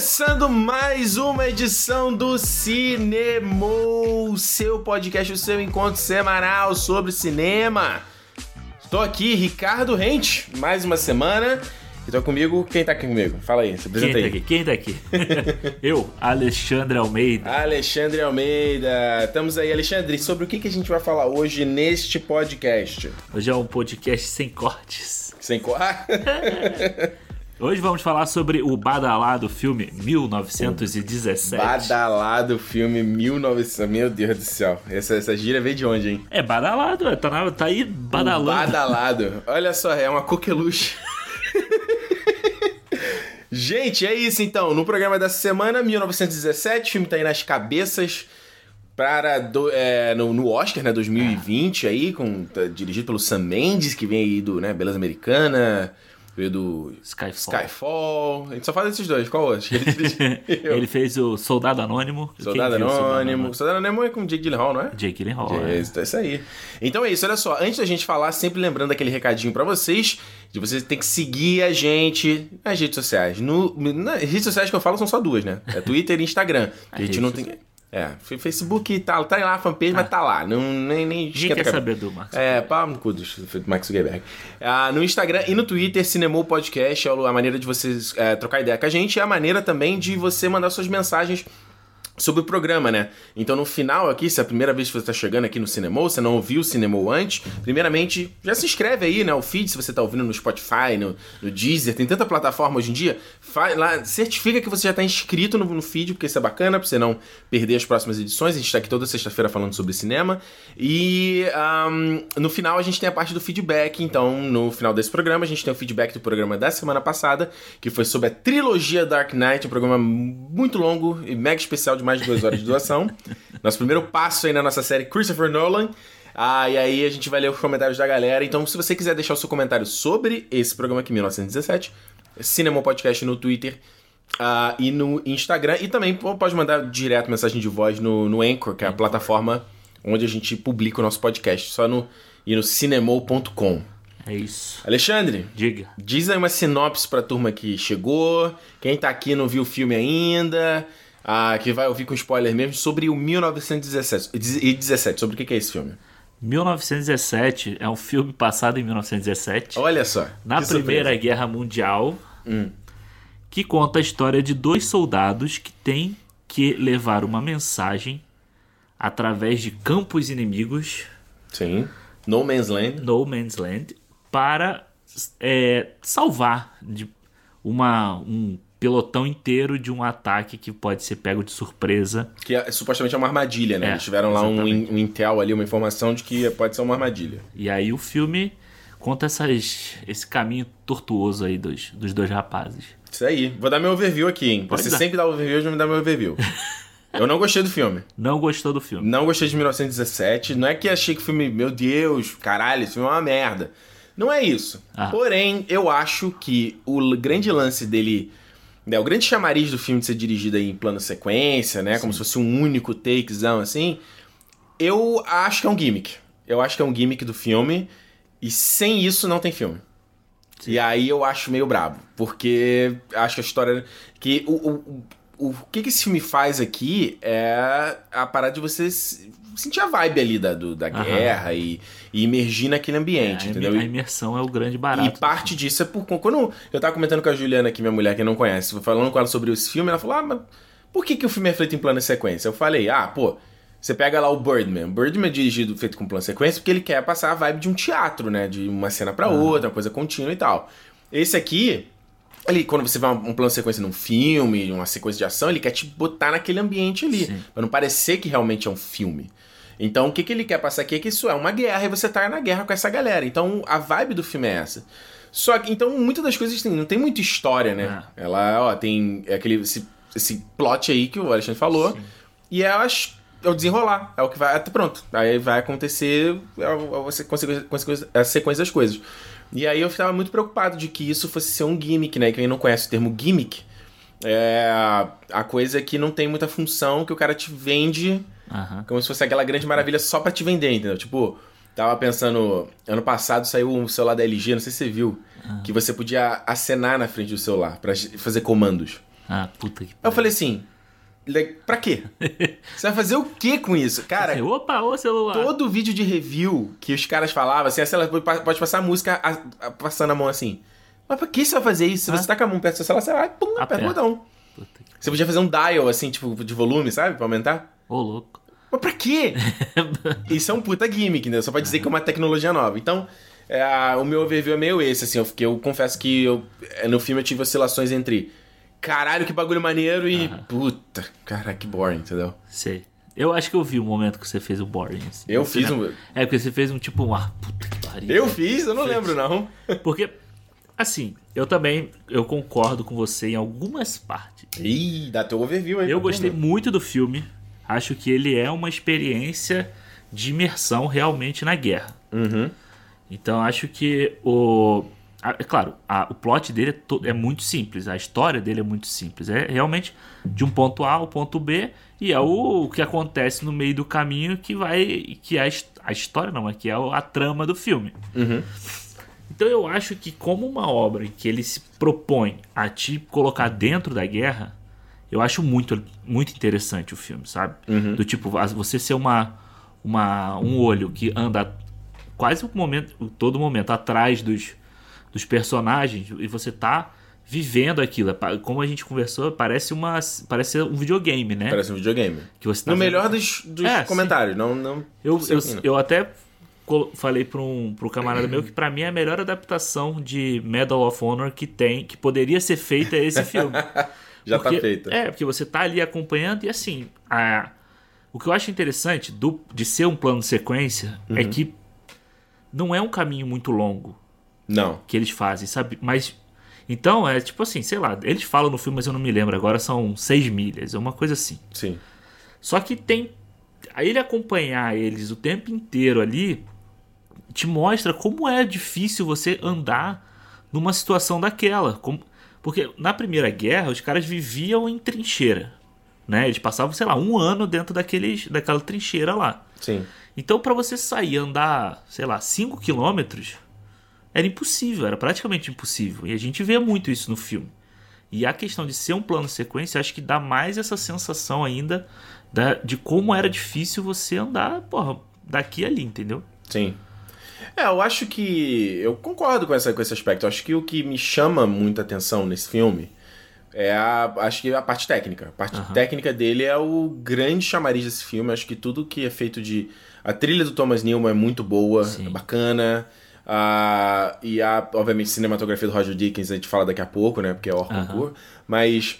Começando mais uma edição do Cinema, seu podcast, o seu encontro semanal sobre cinema. Estou aqui, Ricardo Rente, mais uma semana. E tô comigo, quem tá aqui comigo? Fala aí, se apresenta Quem aí. tá aqui? Quem tá aqui? Eu, Alexandre Almeida. Alexandre Almeida. Estamos aí, Alexandre. Sobre o que, que a gente vai falar hoje neste podcast? Hoje é um podcast sem cortes. Sem cor. Hoje vamos falar sobre o badalado filme 1917. Badalado filme 1900. Meu Deus do céu. Essa, essa gíria veio de onde, hein? É badalado, tá, na- tá aí badalando. Badalado. Olha só, é uma coqueluche. Gente, é isso então. No programa dessa semana, 1917, o filme tá aí nas cabeças para do- é, no, no Oscar, né, 2020 aí, com, tá dirigido pelo Sam Mendes, que vem aí do, né, Beleza Americana, veio do Skyfall. Skyfall. A gente só fala desses dois, qual outro? Ele fez o Soldado Anônimo. Soldado Quem viu o Anônimo. Soldado Anônimo é com Jake Gyllenhaal, não é? Jake Gyllenhaal. É é. isso, é isso aí. Então é isso, olha só. Antes da gente falar, sempre lembrando aquele recadinho pra vocês, de vocês ter que seguir a gente nas redes sociais. No, nas redes sociais que eu falo são só duas, né? É Twitter e Instagram. Que a gente não tem. É, Facebook tá, tá lá, a fanpage, mas tá lá. Não, nem, nem Ninguém quer saber do Marcos. É, pau no cu do Max Zuckerberg. Ah, no Instagram e no Twitter, Cinemou Podcast é a maneira de vocês é, trocar ideia com a gente e a maneira também de você mandar suas mensagens sobre o programa, né? Então no final aqui, se é a primeira vez que você está chegando aqui no Cinemou, você não ouviu o Cinemou antes, primeiramente já se inscreve aí, né? O feed, se você tá ouvindo no Spotify, no, no Deezer, tem tanta plataforma hoje em dia, faz lá, certifica que você já tá inscrito no, no feed, porque isso é bacana, pra você não perder as próximas edições. A gente tá aqui toda sexta-feira falando sobre cinema. E ahm, no final a gente tem a parte do feedback, então no final desse programa a gente tem o feedback do programa da semana passada, que foi sobre a trilogia Dark Knight, um programa muito longo e mega especial de mais de duas horas de duração. Nosso primeiro passo aí na nossa série Christopher Nolan. Ah, e aí a gente vai ler os comentários da galera. Então, se você quiser deixar o seu comentário sobre esse programa aqui, 1917, Cinema Podcast no Twitter ah, e no Instagram. E também pode mandar direto mensagem de voz no, no Anchor, que é a plataforma onde a gente publica o nosso podcast. Só no, e no cinemou.com. É isso. Alexandre, Diga. Diz aí uma sinopse pra turma que chegou, quem tá aqui não viu o filme ainda, ah, que vai ouvir com spoiler mesmo, sobre o 1917. E 17, sobre o que é esse filme? 1917 é um filme passado em 1917. Olha só. Na Primeira. Guerra Mundial, Hum. que conta a história de dois soldados que têm que levar uma mensagem através de campos inimigos, Sim. No Man's Land. No Man's Land, para é, salvar de uma, um pelotão inteiro de um ataque que pode ser pego de surpresa. Que é, supostamente é uma armadilha, né? É, Eles tiveram lá um, um intel ali, uma informação de que pode ser uma armadilha. E aí o filme conta essas, esse caminho tortuoso aí dos, dos dois rapazes. Isso aí. Vou dar meu overview aqui, hein? Pode Você dar. sempre dá overview, hoje não me dá meu overview. Eu não gostei do filme. Não gostou do filme? Não gostei de 1917. Não é que achei que o filme, meu Deus, caralho, esse filme é uma merda. Não é isso. Ah. Porém, eu acho que o grande lance dele. Né, o grande chamariz do filme de ser dirigido aí em plano sequência, né? Como se fosse um único takezão, assim. Eu acho que é um gimmick. Eu acho que é um gimmick do filme. E sem isso não tem filme. E aí eu acho meio brabo. Porque acho que a história. Que o, o, o, que, que esse filme faz aqui é a parada de você sentir a vibe ali da, do- da Aham. guerra e, e imergir naquele ambiente, É, a entendeu? a E- imersão é o grande barato. e parte disso é por. Quando eu tava comentando com a Juliana aqui, minha mulher que não conhece, falando com ela sobre esse filme, ela falou: Ah, mas por que, que o filme é feito em plano de sequência? Eu falei: Ah, pô, você pega lá o Birdman. O Birdman é dirigido feito com plano sequência porque ele quer passar a vibe de um teatro, né? De uma cena pra outra, uma coisa contínua e tal. Esse aqui. Ali, quando você vê um plano de sequência num filme, uma sequência de ação, ele quer te botar naquele ambiente ali. Sim. Pra não parecer que realmente é um filme. Então, o que, que ele quer passar aqui é que isso é uma guerra e você tá na guerra com essa galera. Então, a vibe do filme é essa. Só que, então, muitas das coisas tem, não tem muita história, né? Ela, ó, tem aquele, esse, esse plot aí que o Alexandre falou. E é, as- é o desenrolar. É o que vai. Até pronto. Aí vai acontecer é, a, a sequência, a sequência das coisas. E aí eu ficava muito preocupado de que isso fosse ser um gimmick, né? Quem não conhece o termo gimmick, é a coisa que não tem muita função, que o cara te vende Aham. como se fosse aquela grande maravilha só pra te vender, entendeu? Tipo, tava pensando, ano passado saiu um celular da LG, não sei se você viu, que você podia acenar na frente do celular pra fazer comandos. Ah, puta que Eu falei assim, pra quê? Você vai fazer o que com isso? Cara, Assim, Opa, ô celular. todo vídeo de review que os caras falavam, assim, sei lá, pode passar a música a- a- passando a mão assim. Mas pra que você vai fazer isso? Se você tá com a mão perto seu celular, você vai, pum, aperta o botão. Você podia fazer um dial, assim, tipo, de volume, sabe? Pra aumentar. Ô, louco. Mas pra quê? Isso é um puta gimmick, né? Só pra dizer que é uma tecnologia nova. Então, é, a- o meu overview é meio esse, assim, eu, porque eu confesso que eu, é, no filme eu tive oscilações entre caralho, que bagulho maneiro e puta, cara, que boring, entendeu? Sei. Eu acho que eu vi o momento que você fez o boring. assim. Eu Você fiz não- um. É, porque você fez um tipo, um, ah, puta que pariu. Eu fiz, eu não lembro, não. Porque, assim, eu também, eu concordo com você em algumas partes. Ih, dá teu overview aí. Eu gostei turma. muito do filme. Acho que ele é uma experiência de imersão realmente na guerra. Uhum. Então acho que o. É claro, a- o plot dele é, to- é muito simples, a história dele é muito simples. É realmente de um ponto A ao ponto B, e é o, o que acontece no meio do caminho que vai. que é a, a história, não, é que é a, trama do filme. Uhum. Então eu acho que como uma obra em que ele se propõe a te colocar dentro da guerra, eu acho muito, muito interessante o filme, sabe? Do tipo, você ser uma, uma, um olho que anda quase o momento, todo momento atrás dos, dos personagens e você tá vivendo aquilo. É Como a gente conversou, parece uma parece ser um videogame, né? Parece um videogame. Que você tá No melhor dos, dos É, sim. comentários, não. não eu, eu, não. eu até falei para um, um camarada meu que pra mim é a melhor adaptação de Medal of Honor que tem, que poderia ser feita é esse filme. Já Porque- tá feita. É, porque você tá ali acompanhando e assim, a- o que eu acho interessante do, de ser um plano de sequência é Uhum. que não é um caminho muito longo Não. que eles fazem, sabe? Mas então é tipo assim, sei lá, eles falam no filme, mas eu não me lembro agora, são seis milhas, é uma coisa assim. Sim. Só que tem. Aí ele acompanhar eles o tempo inteiro ali te mostra como é difícil você andar numa situação daquela. Como- Porque na Primeira Guerra os caras viviam em trincheira. Né? Eles passavam, sei lá, um ano dentro daqueles, daquela trincheira lá. Sim. Então, para você sair andar, sei lá, 5 quilômetros, era impossível, era praticamente impossível. E a gente vê muito isso no filme. E a questão de ser um plano sequência, acho que dá mais essa sensação ainda da- de como era difícil você andar, porra, daqui a ali, entendeu? Sim. É, eu acho que. Eu concordo com, essa, com esse aspecto. Eu acho que o que me chama muita atenção nesse filme é a. Acho que a parte técnica. A parte Aham. técnica dele é o grande chamariz desse filme. Acho que tudo que é feito de. A trilha do Thomas Newman é muito boa, Sim. é bacana. Ah, e a, obviamente, a cinematografia do Roger Dickens a gente fala daqui a pouco, né? Porque é o Aham. concurso. Mas.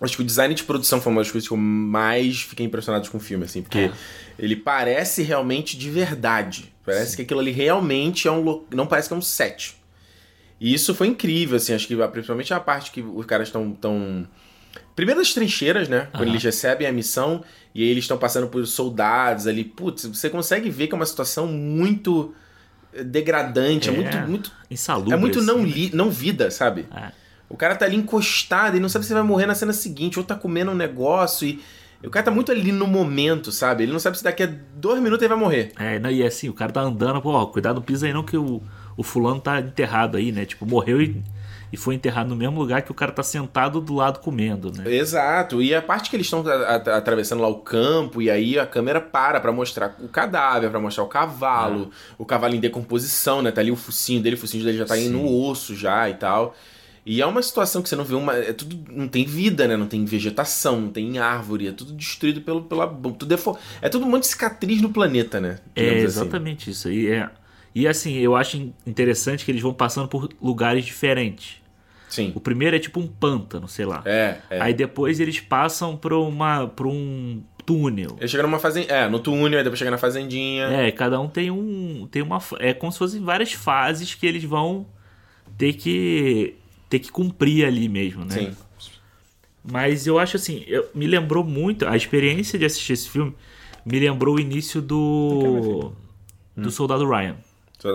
Acho que o design de produção foi uma das coisas que eu mais fiquei impressionado com o filme, assim, porque É. ele parece realmente de verdade. Parece que aquilo ali realmente é um. Não parece que é um set. E isso foi incrível, assim, acho que principalmente a parte que os caras estão. Tão... Primeiro as trincheiras, né? Quando Aham. eles recebem a missão e aí eles estão passando por soldados ali. Putz, você consegue ver que é uma situação muito degradante, é, É. muito, muito. Insalubre. É muito não, li, não vida, sabe? É. O cara tá ali encostado e não sabe se vai morrer na cena seguinte, ou tá comendo um negócio e. O cara tá muito ali no momento, sabe? Ele não sabe se daqui a dois minutos ele vai morrer. É, não, e assim, o cara tá andando, pô, ó, cuidado, pisa aí não que o, o fulano tá enterrado aí, né? Tipo, morreu e, e foi enterrado no mesmo lugar que o cara tá sentado do lado comendo, né? Exato. E a parte que eles estão atravessando lá o campo, e aí a câmera para pra mostrar o cadáver, pra mostrar o cavalo, o cavalo em decomposição, né? Tá ali o focinho dele, o focinho dele já tá indo no osso já e tal. E é uma situação que você não vê uma. É tudo. Não tem vida, né? Não tem vegetação, não tem árvore, é tudo destruído pelo, pela. Tudo é, é tudo um monte de cicatriz no planeta, né? É Digamos assim. exatamente isso. E, é, e assim, eu acho interessante que eles vão passando por lugares diferentes. Sim. O primeiro é tipo um pântano, sei lá. É, é. Aí depois eles passam por, uma, por um túnel. Ele chega numa fazenda. É, no túnel, aí depois chega na fazendinha. É, cada um tem um. Tem uma. É como se fossem várias fases que eles vão ter que. ter que cumprir ali mesmo, né? Sim. Mas eu acho assim, eu, me lembrou muito. A experiência de assistir esse filme me lembrou o início do. Do Soldado Ryan.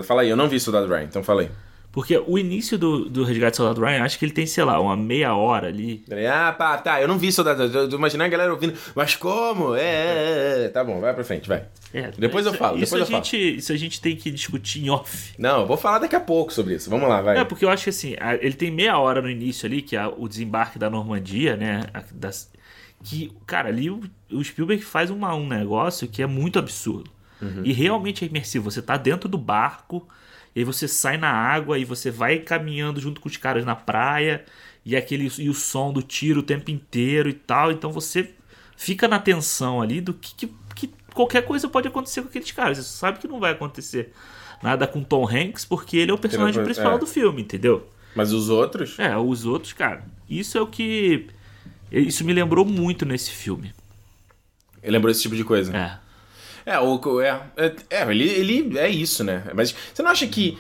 Fala aí, eu não vi Soldado Ryan, então fala aí. Porque o início do, do Resgate do Soldado Ryan, acho que ele tem, sei lá, uma meia hora ali. Ah, pá, tá, eu não vi Soldado. Eu tô imaginando a galera ouvindo. Mas como? É, é, é, Tá bom, vai pra frente, vai. É, Depois eu isso- falo, Isso, depois a eu falo. gente, isso a gente tem que discutir em off. Não, eu vou falar daqui a pouco sobre isso. Vamos lá, vai. É, porque eu acho que assim, ele tem meia hora no início ali, que é o desembarque da Normandia, né? das- que, cara, ali o, o Spielberg faz uma- um negócio que é muito absurdo. E realmente é imersivo. Você tá dentro do barco, e aí você sai na água e você vai caminhando junto com os caras na praia, e aquele e o som do tiro o tempo inteiro e tal. Então você fica na tensão ali do que, que, que qualquer coisa pode acontecer com aqueles caras. Você sabe que não vai acontecer nada com Tom Hanks, porque ele é o personagem é. principal do filme, entendeu? Mas os outros. É, os outros, cara. Isso é o que. Isso me lembrou muito nesse filme. Lembrou esse tipo de coisa. É. É, o, é, é, é, ele, ele é isso, né? Mas você não acha que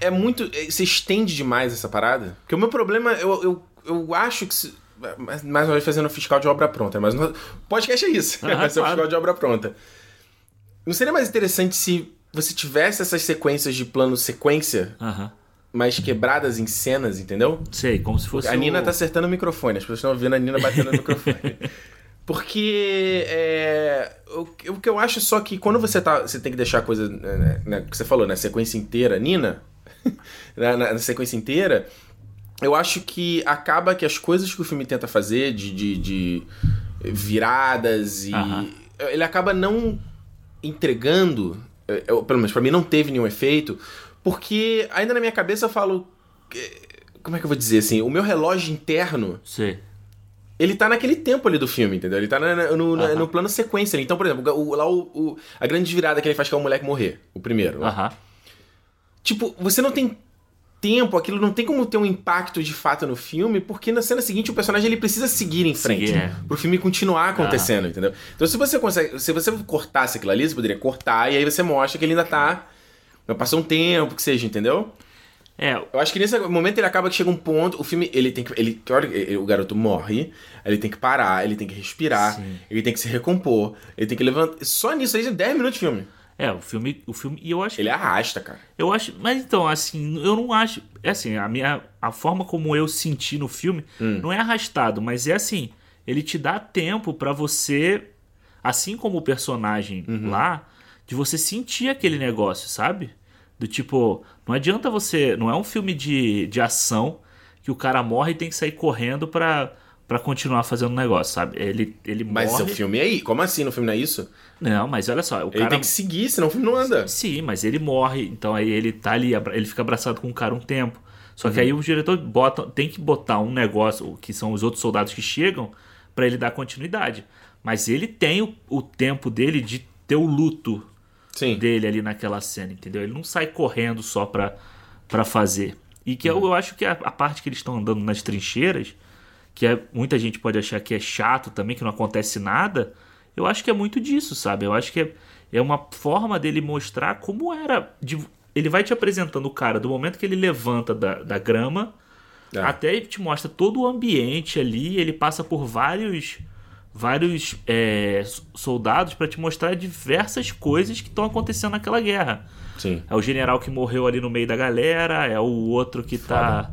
é muito. é, Você estende demais essa parada? Porque o meu problema, eu, eu, eu acho que. se- mais uma vez fazendo fiscal de obra pronta, mas o podcast é isso. Ah, vai ser fiscal de obra pronta. Não seria mais interessante se você tivesse essas sequências de plano sequência, mais quebradas em cenas, entendeu? Sei, como se fosse. A Nina o- tá acertando o microfone, as pessoas estão ouvindo a Nina batendo no microfone. Porque é, o, que- o que eu acho só que quando você tá. Você tem que deixar a coisa. Né, né, que você falou, na sequência inteira, Nina, na, na- na sequência inteira, eu acho que acaba que as coisas que o filme tenta fazer de, de, de viradas e. Ele acaba não entregando. eu- eu- pelo menos pra mim não teve nenhum efeito. Porque ainda na minha cabeça eu falo. Como é que eu vou dizer assim? O meu relógio interno Sei. Ele tá naquele tempo ali do filme, entendeu? Ele tá na- na- no, na- Aham. no plano sequência. ali. Então, por exemplo, o, lá o, o- a grande virada que ele faz que é o moleque morrer. O primeiro. Aham. Tipo, você não tem tempo, aquilo não tem como ter um impacto de fato no filme, porque na cena seguinte o personagem ele precisa seguir em frente. Seguir, é. Pro filme continuar acontecendo, entendeu? Então, se você consegue. Se você cortasse aquilo ali, você poderia cortar e aí você mostra que ele ainda tá. Passou um tempo, que seja, entendeu? É, Eu acho que nesse momento ele acaba que chega um ponto, o filme, ele tem que, ele, o garoto morre, ele tem que parar, ele tem que respirar, Sim. ele tem que se recompor, ele tem que levantar, só nisso aí, 10 minutos de filme. é, o filme. O filme. E eu acho Ele arrasta, cara. Eu acho, mas então, assim, eu não acho, é assim, a minha a forma como eu senti no filme não é arrastado, mas é assim, ele te dá tempo pra você, assim como o personagem lá, de você sentir aquele negócio, sabe? Do tipo, não adianta você, não é um filme de, de ação que o cara morre e tem que sair correndo pra para continuar fazendo o negócio, sabe? Ele ele Mas morre. o filme é aí, como assim no filme não é isso? Não, mas olha só, o Ele cara tem que seguir, senão o filme não anda. Sim, mas ele morre, então aí ele tá ali, ele fica abraçado com o cara um tempo. Só Uhum. que aí o diretor bota, tem que botar um negócio, que são os outros soldados que chegam, pra ele dar continuidade. Mas ele tem o, o tempo dele de ter o luto Sim. dele ali naquela cena, entendeu? Ele não sai correndo só pra, pra fazer. E que eu, Uhum. eu acho que a, a parte que eles estão andando nas trincheiras, que é, muita gente pode achar que é chato também, que não acontece nada, eu acho que é muito disso, sabe? Eu acho que é, é uma forma dele mostrar como era. de- ele vai te apresentando o cara do momento que ele levanta da, da grama É. até ele te mostra todo o ambiente ali, ele passa por vários vários é, soldados para te mostrar diversas coisas que estão acontecendo naquela guerra. Sim. É o general que morreu ali no meio da galera, é o outro que tá.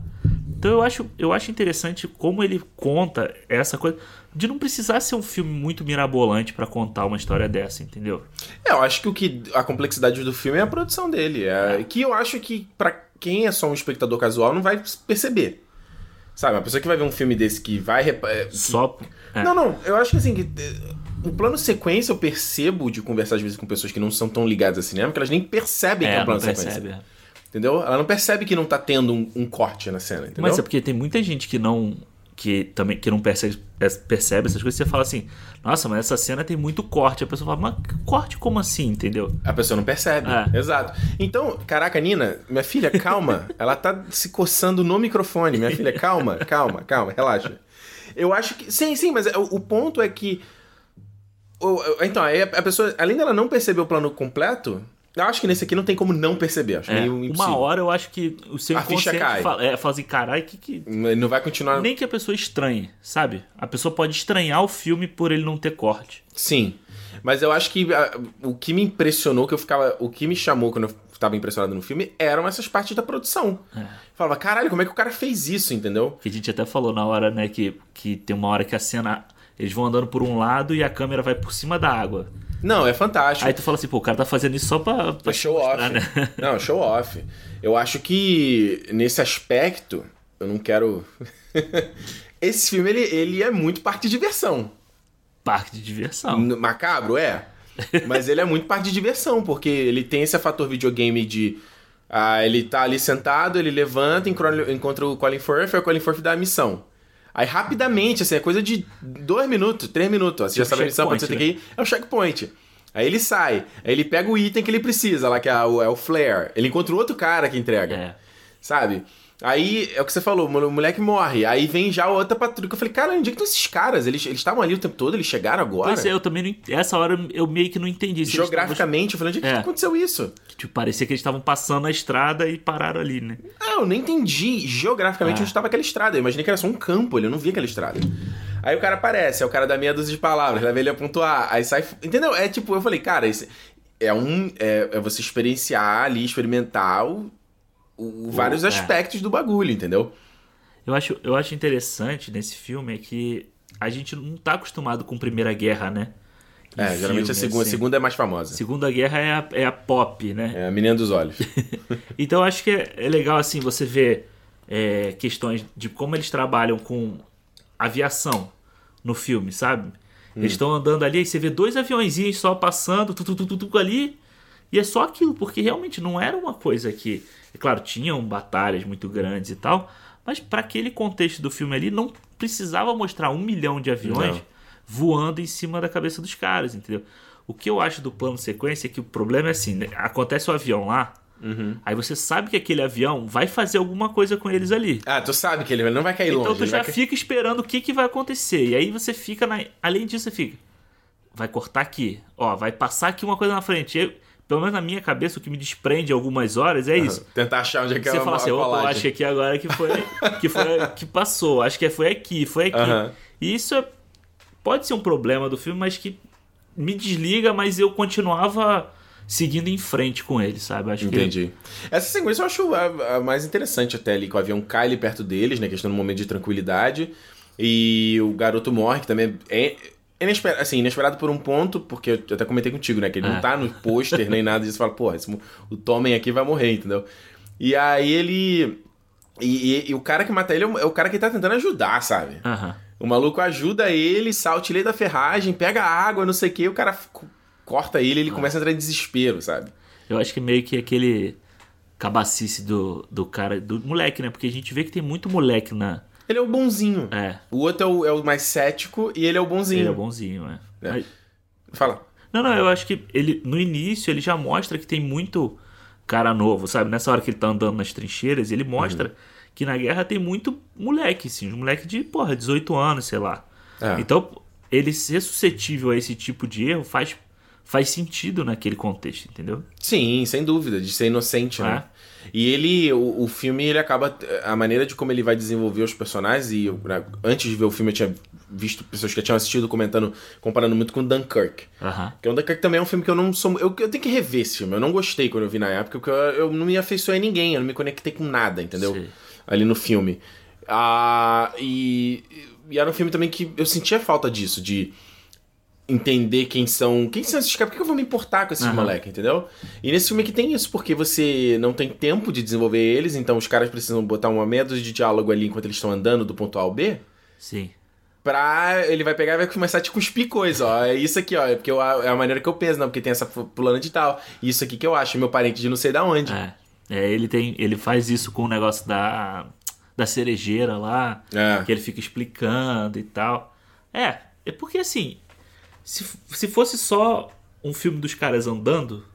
Então eu acho, eu acho interessante como ele conta essa coisa. De não precisar ser um filme muito mirabolante para contar uma história dessa, entendeu? É, eu acho que o que a complexidade do filme é a produção dele. É, Que eu acho que pra quem é só um espectador casual não vai perceber. Sabe, uma pessoa que vai ver um filme desse que vai é, Só. é. Não, não, eu acho que assim, que, eh, o plano sequência eu percebo de conversar às vezes com pessoas que não são tão ligadas a cinema, que elas nem percebem que é é, um plano não sequência. percebe. é. Entendeu? Ela não percebe que não tá tendo um, um corte na cena, entendeu? Mas é porque tem muita gente que não que também que não percebe, é, percebe essas coisas. Você fala assim, nossa, mas essa cena tem muito corte. A pessoa fala, mas corte como assim, entendeu? A pessoa não percebe. É. Exato. Então, caraca, Nina, minha filha, calma. Ela tá se coçando no microfone. Minha filha, calma, calma, calma, relaxa. Eu acho que. Sim, sim, mas o, o ponto é que. o- então, a pessoa, além dela não perceber o plano completo, eu acho que nesse aqui não tem como não perceber. Acho É, meio impossível. uma hora eu acho que o seu A ficha cai. fala, é, fala assim, caralho, que, que Não vai continuar. Nem que a pessoa estranhe, sabe? A pessoa pode estranhar o filme por ele não ter corte. Sim. Mas eu acho que ah, o que me impressionou, que eu ficava. O que me chamou quando eu tava impressionado no filme eram essas partes da produção. É. Falava, caralho, como é que o cara fez isso, entendeu? Que a gente até falou na hora, né, que, que tem uma hora que a cena. Eles vão andando por um lado e a câmera vai por cima da água. Não, é fantástico. Aí tu fala assim, pô, o cara tá fazendo isso só pra. pra É show off. né? Não, show off. Eu acho que nesse aspecto, eu não quero. Esse filme ele, ele é muito parte de diversão. Parque de diversão. Macabro, é. Mas ele é muito parte de diversão, porque ele tem esse fator videogame de. Ah, ele tá ali sentado, ele levanta, encontra o Colin Firth, aí o Colin Firth dá a missão. Aí rapidamente, assim, é coisa de dois minutos, três minutos. Ó, você já Tipo sabe a missão, quando você tem que ir, é o checkpoint. Aí ele sai, aí ele pega o item que ele precisa, lá que é o, é o flare. Ele encontra o outro cara que entrega. É. Sabe? Aí é o que você falou, o moleque morre. Aí vem já outra patrulha. Eu falei, cara, onde é que estão esses caras? Eles estavam ali o tempo todo, eles chegaram agora? Pois é, eu também não. Essa hora eu meio que não entendi. Geograficamente, eu falei, onde é que É. aconteceu isso? Tipo, parecia que eles estavam passando a estrada e pararam ali, né? Ah, eu nem entendi geograficamente É. onde estava aquela estrada. Eu imaginei que era só um campo, ele eu não vi aquela estrada. Aí o cara aparece, é o cara da meia dúzia de palavras, leva ele a pontuar, aí sai. Entendeu? É tipo, eu falei, cara, esse é um. É, é você experienciar ali, experimentar o, o- vários é. aspectos do bagulho, entendeu? Eu acho, eu acho interessante nesse filme é que a gente não tá acostumado com Primeira Guerra, né? Em É, geralmente a segunda, a assim. segunda é mais famosa. Segunda Guerra é a, é a pop, né? É a menina dos olhos. Então eu acho que é, é legal assim você ver é, questões de como eles trabalham com aviação no filme, sabe? Eles estão andando ali e você vê dois aviãozinhos só passando, tu, tu, tu, tu, tu, ali, e é só aquilo, porque realmente não era uma coisa que. É claro, tinham batalhas muito grandes e tal, mas para aquele contexto do filme ali, não precisava mostrar um milhão de aviões Não. voando em cima da cabeça dos caras, entendeu? O que eu acho do plano sequência é que o problema é assim: né? acontece o avião lá, Aí você sabe que aquele avião vai fazer alguma coisa com eles ali. Ah, tu sabe que ele não vai cair Então longe. tu ele já vai fica esperando o que, que vai acontecer. E aí você fica na... Além disso, você fica. Vai cortar aqui. Ó, vai passar aqui uma coisa na frente. Pelo menos na minha cabeça, o que me desprende algumas horas é isso. Tentar achar onde é que é Você a, fala assim, opa, eu colagem. achei aqui agora que foi que foi que passou. Acho que foi aqui, foi aqui. Aham. E isso é- pode ser um problema do filme, mas que me desliga, mas eu continuava seguindo em frente com ele, sabe? Acho que Entendi. Essa sequência eu acho a, a mais interessante até ali, que o avião cai ali perto deles, né? Questão um momento de tranquilidade. E o garoto morre, que também é inesperado, assim, inesperado por um ponto, porque eu até comentei contigo, né? Que ele É. não tá no pôster nem nada disso. Fala, porra, esse, o Tommen aqui vai morrer, entendeu? E aí ele. E, e- e o cara que mata ele é o, é cara que tá tentando ajudar, sabe? Aham. O maluco ajuda ele, salta ele da ferragem, pega água, não sei o que, o cara corta ele, ele começa a entrar em desespero, sabe? Eu acho que meio que aquele cabacice do, do cara, do moleque, né? Porque a gente vê que tem muito moleque na. Ele é o bonzinho. É, O outro é o, é o mais cético e ele é o bonzinho. ele é bonzinho, né? É. Mas- Fala. Não, não, eu acho que ele no início ele já mostra que tem muito cara novo, sabe? Nessa hora que ele tá andando nas trincheiras, ele mostra que na guerra tem muito moleque, sim, um moleque de, porra, 18 anos, sei lá. É. Então, ele ser suscetível a esse tipo de erro faz, faz sentido naquele contexto, entendeu? Sim, sem dúvida, de ser inocente, né? E ele, o, o filme, ele acaba. A maneira de como ele vai desenvolver os personagens, e eu, né, antes de ver o filme eu tinha visto pessoas que tinham assistido comentando, comparando muito com Dunkirk. Aham. Porque o Dunkirk também é um filme que eu não sou. Eu, eu tenho que rever esse filme. Eu não gostei quando eu vi na época, porque eu, eu não me afeiçoei a ninguém, eu não me conectei com nada, entendeu? Sei. Ali no filme. Ah, e, e era um filme também que eu sentia falta disso, de entender quem são. Quem são esses caras? Por que eu vou me importar com esses Aham. moleques, entendeu? E nesse filme aqui tem isso, porque você não tem tempo de desenvolver eles, então os caras precisam botar uma meia de diálogo ali enquanto eles estão andando do ponto A ao B. Sim. Pra ele vai pegar e vai começar a te cuspir coisa, ó. É isso aqui, ó. É porque eu, é a maneira que eu penso, não, porque tem essa fulana de tal. Isso aqui que eu acho, meu parente de não sei da onde. É. É, ele tem. Ele faz isso com o negócio da. Da cerejeira lá. É. Que ele fica explicando e tal. É, é porque assim. Se, se fosse só um filme dos caras andando.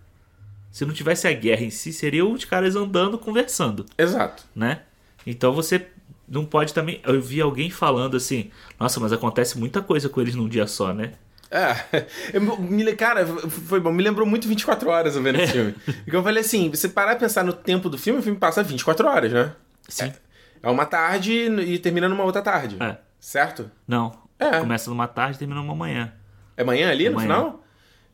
Se não tivesse a guerra em si, seria os caras andando conversando, Exato. né? Então você não pode também. Eu vi alguém falando assim: Nossa, mas acontece muita coisa com eles num dia só, né? É, eu me, cara, foi bom, me lembrou muito 24 horas eu vendo esse filme. Porque eu falei assim, você parar e pensar no tempo do filme, o filme passa 24 horas, né? Sim. É uma tarde e termina numa outra tarde. É. Certo? Não. É. Começa numa tarde e termina numa manhã. É manhã ali no Manhã. final?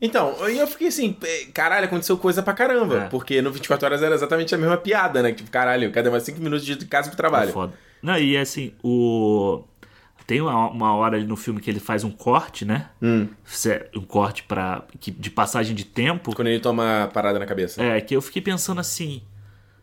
Então, eu fiquei assim, é, caralho, aconteceu coisa pra caramba. É. Porque no 24 horas era exatamente a mesma piada, né? Tipo, caralho, cadê mais 5 minutos de casa pro É trabalho? foda. Não, e assim, o. Tem uma, uma hora ali no filme que ele faz um corte, né? Hum, Um corte pra, que- de passagem de tempo. quando ele toma a parada na cabeça. É, que eu fiquei pensando assim.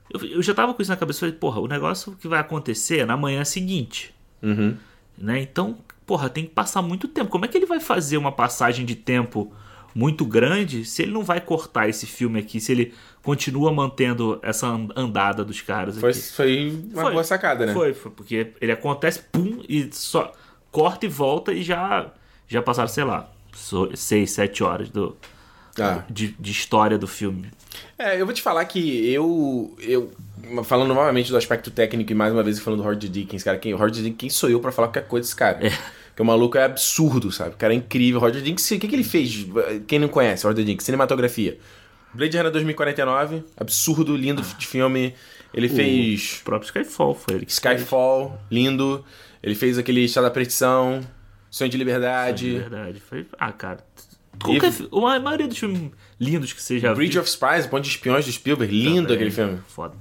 Eu, eu já tava com isso na cabeça. Falei, porra, o negócio que vai acontecer é na manhã seguinte. Uhum. né? Então, porra, tem que passar muito tempo. Como é que ele vai fazer uma passagem de tempo muito grande se ele não vai cortar esse filme aqui, se ele continua mantendo essa an- andada dos caras Foi, aqui? foi uma Foi. boa sacada, né? Foi, foi, porque ele acontece, pum, e só corta e volta e já, já passaram, sei lá, seis, sete horas do, Ah. de, de história do filme. É, eu vou te falar que eu. eu falando novamente do aspecto técnico e mais uma vez falando do Howard Dickens, cara, quem, o Howard Dickens, quem sou eu pra falar qualquer coisa desse cara? Porque o maluco é absurdo, sabe? O cara é incrível. O Howard Dickens, o que, que ele fez? Quem não conhece, Howard Dickens, cinematografia. Blade Runner 2049, absurdo, lindo de filme. Ele fez O próprio Skyfall foi ele que fez. Skyfall, lindo. Ele fez aquele Estado da Petição, Sonho de Liberdade, De verdade. Foi, ah, cara. Qualquer, fi- a maioria dos filmes lindos que já Bridge viu. of Spies, Ponte de Espiões do Spielberg, lindo aquele filme. Foda.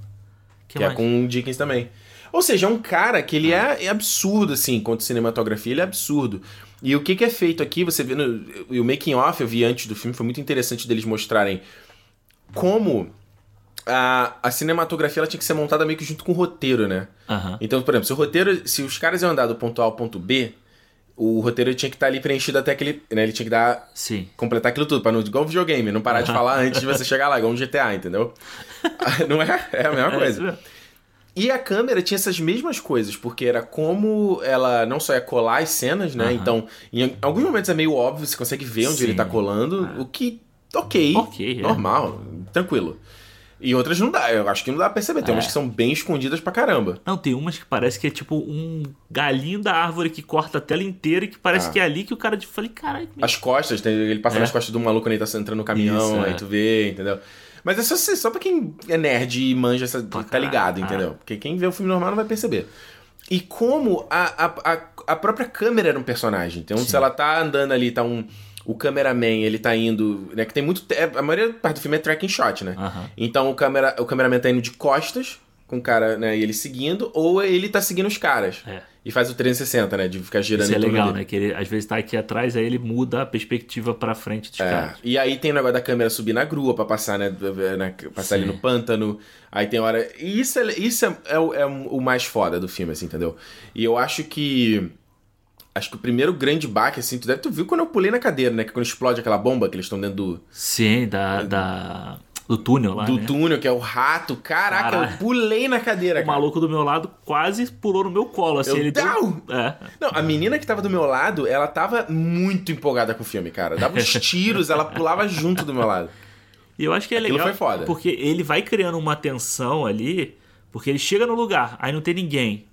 Que Que é com o Dickens também. Ou seja, é um cara que ele é, é absurdo, assim, quanto cinematografia, ele é absurdo. E o que, que é feito aqui, você vê no. E o making off eu vi antes do filme, foi muito interessante deles mostrarem como a, a cinematografia ela tinha que ser montada meio que junto com o roteiro, né? Aham. Então, por exemplo, se o roteiro. Se os caras iam andar do ponto A ao ponto B, o roteiro tinha que estar ali preenchido até aquele. Né, ele tinha que dar Sim. completar aquilo tudo, pra não, igual um videogame, não parar de falar antes de você chegar lá, igual um GTA, entendeu? não é? É a mesma É coisa. mesmo. E a câmera tinha essas mesmas coisas, porque era como ela não só ia colar as cenas, né? Então, em alguns momentos é meio óbvio, você consegue ver onde Sim. ele tá colando, o que, ok, Ok, é. normal, tranquilo. E outras não dá, eu acho que não dá pra perceber, tem É. umas que são bem escondidas pra caramba. Não, tem umas que parece que é tipo um galinho da árvore que corta a tela inteira e que parece Ah. que é ali que o cara. Falei, caralho. As costas, ele passa É. nas costas do maluco quando ele tá entrando no caminhão, Isso, aí é. tu vê, entendeu? Mas é só, só pra quem é nerd e manja, essa, tá ligado, ah. entendeu? Porque quem vê o filme normal não vai perceber. E como a, a, a, a própria câmera era um personagem. Então, se ela tá andando ali, tá um. O cameraman, ele tá indo. Né, que tem muito. a maioria da parte do filme é tracking shot, né? Aham. Então o, camera, o cameraman tá indo de costas, com o cara, né, e ele seguindo, ou ele tá seguindo os caras. É. E faz o 360, né? De ficar girando Isso é legal, né? Que ele às vezes tá aqui atrás, aí ele muda a perspectiva pra frente dos É, caras. e aí tem o negócio da câmera subir na grua pra passar, né? na- passar ali Sim. no pântano. Aí tem hora. E isso, é, isso é, é o- é o mais foda do filme, assim, entendeu? E eu acho que. Acho que o primeiro grande baque, assim, tu deve tu viu quando eu pulei na cadeira, né? Que quando explode aquela bomba que eles estão dentro do, Sim, da, da, do túnel lá. do né? túnel, que é o rato. Caraca, Caralho. eu pulei na cadeira, O cara. maluco do meu lado quase pulou no meu colo, assim. Eu- ele deu... Não! É. Não, a menina que tava do meu lado, ela tava muito empolgada com o filme, cara. Dava uns tiros, ela pulava junto do meu lado. E eu acho que é Aquilo legal. foi foda. Porque ele vai criando uma tensão ali, porque ele chega no lugar, aí não tem ninguém.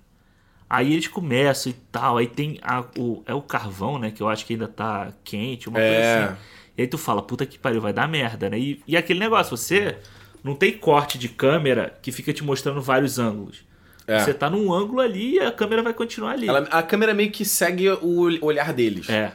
Aí eles começam e tal, aí tem a- o, é o carvão, né? Que eu acho que ainda tá quente, uma É. coisa assim. E aí tu fala, puta que pariu, vai dar merda, né? E, e aquele negócio, você não tem corte de câmera que fica te mostrando vários ângulos. É. Você tá num ângulo ali e a câmera vai continuar ali. Ela- a câmera meio que segue o olhar deles. É.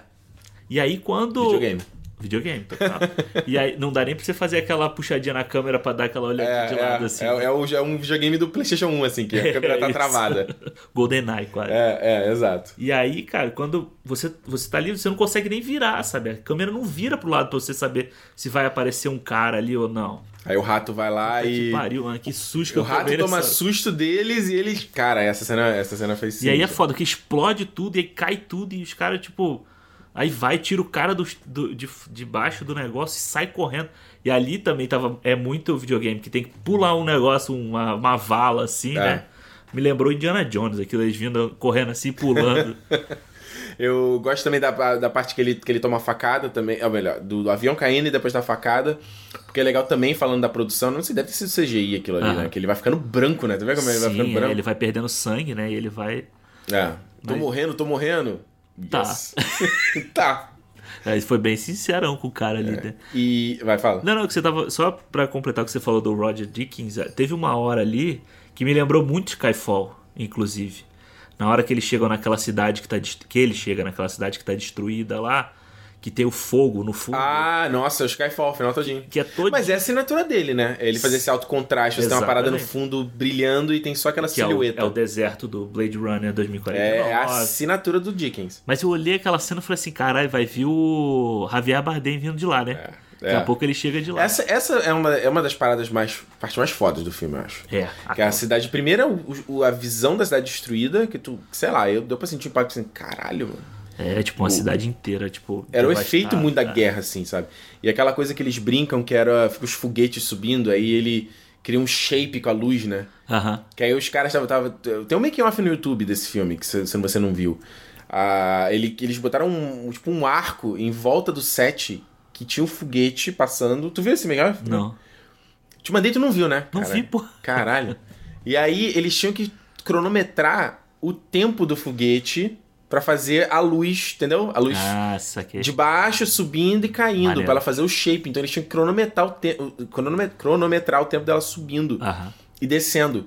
E aí quando. Videogame. Videogame, total. e aí não dá nem pra você fazer aquela puxadinha na câmera pra dar aquela olhadinha É, de é, lado assim. é, é o- é um videogame do PlayStation 1, assim, que a câmera tá É isso. travada. GoldenEye, quase. É, é, exato. E aí, cara, quando você, você tá ali, você não consegue nem virar, sabe? A câmera não vira pro lado pra você saber se vai aparecer um cara ali ou não. Aí o rato vai lá Puta Que e. pariu, mano. Que susto que O eu rato tomei toma nessa- susto deles e eles. Cara, essa cena, essa cena fez E aí é foda, que explode tudo e aí cai tudo e os caras, tipo. Aí vai, tira o cara do, do- de, de baixo do negócio e sai correndo. E ali também tava. É muito videogame, que tem que pular um negócio, uma, uma vala assim, É. né? Me lembrou Indiana Jones, aquilo eles vindo correndo assim, pulando. Eu gosto também da, da parte que ele, que ele toma facada também. Ou melhor, do, do avião caindo e depois da facada. Porque é legal também falando da produção. Não sei, deve ter sido CGI aquilo ali, Aham. né? Que ele vai ficando branco, né? Tu vê como ele vai Sim, ficando é, branco? ele vai perdendo sangue, né? E ele vai. É. Tô Mas- morrendo, tô morrendo. Tá. Yes. tá. É, Ele foi bem sincerão com o cara É. ali, né? E. Vai, fala. Não, não, que você tava. Só pra completar o que você falou do Roger Dickens, é, teve uma hora ali que me lembrou muito Skyfall, inclusive. Na hora que eles chegam naquela cidade que tá. Que ele chega naquela cidade que tá destruída lá. Que tem o fogo no fundo. Ah, nossa, o Skyfall, o final todinho. Que é todo Mas é a assinatura dele, né? Ele fazer esse alto contraste, você tem uma parada no fundo brilhando e tem só aquela que silhueta. É o, é o deserto do Blade Runner 2049. É a assinatura do Dickens. Mas eu olhei aquela cena e falei assim, caralho, vai vir o Javier Bardem vindo de lá, né? É. Daqui a pouco ele chega de lá. Essa, essa é, uma, é uma das paradas mais. partes mais fodas do filme, eu acho. É. Que é a cidade. Primeiro, o, o- a visão da cidade destruída, que tu. Sei lá, eu deu pra sentir um impacto assim, caralho, mano. É, tipo, uma cidade inteira, tipo. Era o efeito muito da guerra, assim, sabe? E aquela coisa que eles brincam que era. Fica os foguetes subindo, aí ele cria um shape com a luz, né? Aham. Que aí os caras estavam. Tem um making off no YouTube desse filme, que se, se você não viu. Ah, ele, eles botaram um, tipo um arco em volta do set que tinha um foguete passando. Tu viu esse making off? Não. Te mandei, tu não viu, né? Não vi, pô. Caralho. E aí eles tinham que cronometrar o tempo do foguete pra fazer a luz, entendeu? A luz Ah, saquei. de baixo subindo e caindo, pra ela fazer o shape. Então eles tinham que cronometrar o, te cronome- cronometrar o tempo dela subindo e descendo.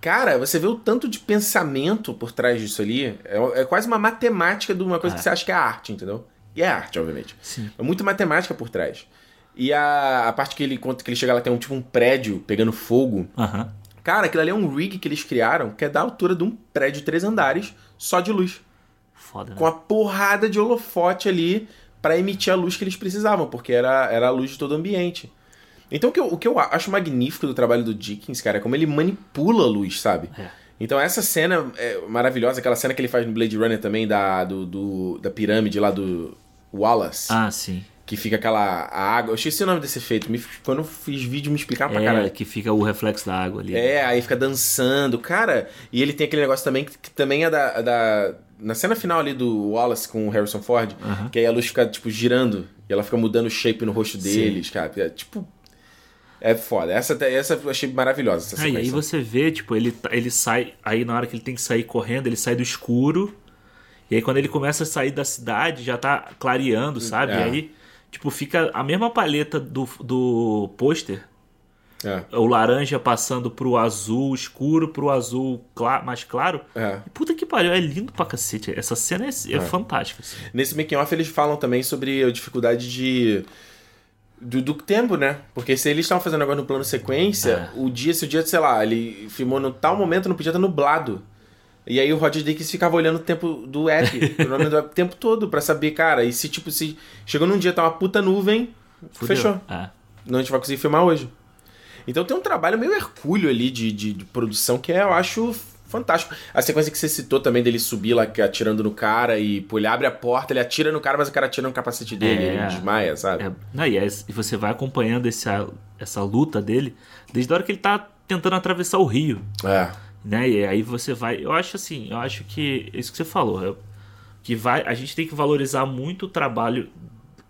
Cara, você vê o tanto de pensamento por trás disso ali. É, é quase uma matemática de uma coisa É. que você acha que é arte, entendeu? E é arte, obviamente. Sim. É muito matemática por trás. E a, a parte que ele conta que ele chega lá tem um tipo um prédio pegando fogo. Cara, aquilo ali é um rig que eles criaram que é da altura de um prédio de três andares, só de luz. Foda, né? Com a porrada de holofote ali pra emitir a luz que eles precisavam, porque era, era a luz de todo o ambiente. Então o que, eu, o que eu acho magnífico do trabalho do Dickens, cara, é como ele manipula a luz, sabe? É. Então essa cena é maravilhosa, aquela cena que ele faz no Blade Runner também, da, do, do- da pirâmide lá do Wallace. Ah, sim. Que fica aquela a água. Eu esqueci o nome desse efeito. Me, quando eu fiz vídeo me explicava pra É, caralho. que fica o reflexo da água ali. É, aí fica dançando. Cara, e ele tem aquele negócio também que, que também é da, da. Na cena final ali do Wallace com o Harrison Ford, que aí a luz fica, tipo, girando e ela fica mudando o shape no rosto Sim. deles, cara. É, tipo. É foda. Essa, essa eu achei maravilhosa. Essa e sequência. aí você vê, tipo, ele, tá- ele sai. Aí na hora que ele tem que sair correndo, ele sai do escuro. E aí quando ele começa a sair da cidade, já tá clareando, sabe? É. E aí, tipo, fica a mesma paleta do, do pôster. É, O laranja passando pro azul escuro, pro azul mais claro. é. E puta que pariu, é lindo pra cacete. Essa cena é, é fantástica. assim. Nesse making off eles falam também sobre a dificuldade de. Do, do tempo, né? Porque se eles estavam fazendo agora no plano sequência, É. o dia, se o dia, sei lá, ele filmou no tal momento, não podia estar nublado. E aí o Roger Dickens ficava olhando o tempo do app, o nome do app, o tempo todo, pra saber, cara, e se tipo, se chegou num dia, tá uma puta nuvem, Fudeu. fechou. É. Não, a gente vai conseguir filmar hoje. Então tem um trabalho meio hercúleo ali de, de, de produção que é, eu acho fantástico. A sequência que você citou também dele subir lá é atirando no cara e pô, ele abre a porta, ele atira no cara, mas o cara atira no capacete dele, É. ele desmaia, sabe? É, não, e, é- e você vai acompanhando essa, essa luta dele desde a hora que ele tá tentando atravessar o rio. É. né? E aí você vai. Eu acho assim, eu acho que isso que você falou, é- que vai, a gente tem que valorizar muito o trabalho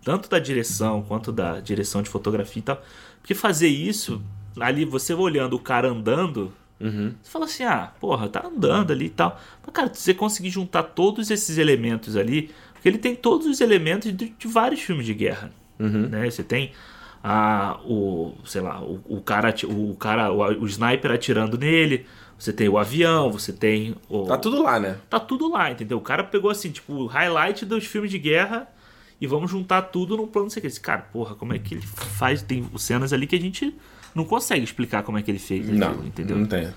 tanto da direção quanto da direção de fotografia e tal, porque fazer isso ali você olhando o cara andando, Uhum. você fala assim, ah, porra, tá andando ali e tal. Mas cara, você conseguir juntar todos esses elementos ali, porque ele tem todos os elementos de, de vários filmes de guerra, Uhum. né? Você tem a, o, sei lá, o, o cara, o cara, o, o sniper atirando nele, você tem o avião, você tem o Tá tudo lá, né? tá tudo lá, entendeu? O cara pegou assim, tipo, o highlight dos filmes de guerra e vamos juntar tudo num plano sequência. Cara, porra, como é que ele faz? Tem cenas ali que a gente não consegue explicar como é que ele fez aquilo, Não, entendeu? não tem.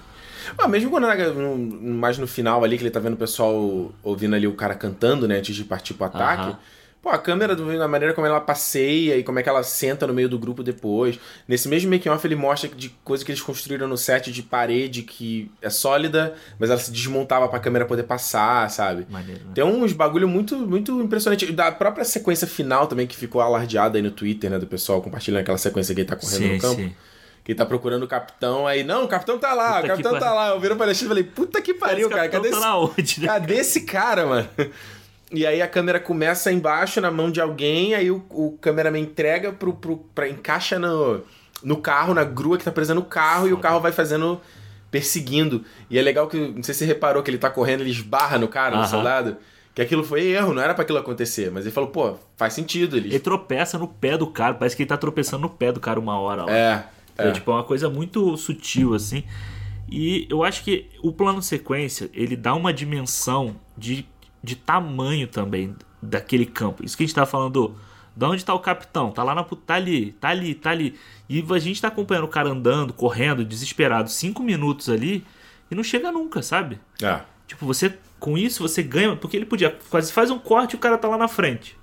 Ah, mesmo quando mais no final ali, que ele tá vendo o pessoal ouvindo ali o cara cantando, né, antes de partir pro ataque. Aham. Pô, a câmera, do- a maneira como ela passeia e como é que ela senta no meio do grupo depois. Nesse mesmo making off ele mostra de coisa que eles construíram no set de parede que é sólida, mas ela se desmontava pra câmera poder passar, sabe? Maneiro, né? Tem uns bagulho muito, muito impressionante. Da própria sequência final também, que ficou alardeada aí no Twitter, né? Do pessoal compartilhando aquela sequência que ele tá correndo Sim, no campo. sim. Que tá procurando o capitão, aí, não, o capitão tá lá, Puta o capitão tá lá. Eu viro pra Alexandre e falei, puta que pariu, cara, cadê tá esse, onde, né? cadê esse cara, mano? E aí a câmera começa embaixo na mão de alguém, aí o, o cameraman entrega pro, pro, pra, encaixa no, no carro, na grua que tá presa no carro, e o carro vai fazendo, perseguindo. E é legal que, não sei se você reparou que ele tá correndo, ele esbarra no cara, no Aham. soldado. Que aquilo foi erro, não era pra aquilo acontecer. Mas ele falou, pô, faz sentido. Ele... Ele tropeça no pé do cara, parece que ele tá tropeçando no pé do cara uma hora. Lá. É, É. é. tipo, é uma coisa muito sutil, assim. E eu acho que o plano sequência, ele dá uma dimensão de, de tamanho também daquele campo. Isso que a gente tá falando do, de onde tá o capitão? Tá lá na tá ali, tá ali, tá ali. E a gente tá acompanhando o cara andando, correndo, desesperado, cinco minutos ali e não chega nunca, sabe? É. Tipo, você com isso você ganha, porque ele podia quase faz um corte e o cara tá lá na frente.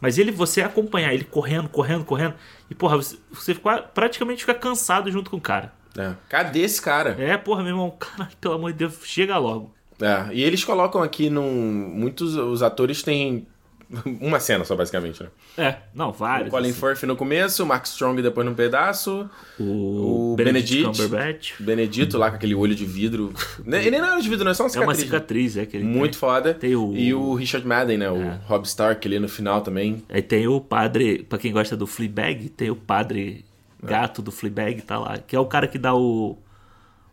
Mas ele você acompanhar ele correndo, correndo, correndo e porra, você, você fica, praticamente fica cansado junto com o cara. É. Cadê esse cara? É, porra, meu irmão, cara, pelo amor de Deus, chega logo. É, e eles colocam aqui num. Muitos os atores têm uma cena só, basicamente, né? É, não, vários. O Colin assim. Firth no começo, o Mark Strong depois num pedaço. O, O Benedict. Cumberbatch. Benedito lá com aquele olho de vidro. Ne- Ele nem era de vidro, não é só uma É uma cicatriz. né? cicatriz, é que ele Muito tem. foda. Tem o- E o Richard Madden, né? O É. Rob Stark ali no final também. Aí tem o padre, pra quem gosta do Fleabag, tem o padre É. gato do Fleabag, tá lá, que é o cara que dá o,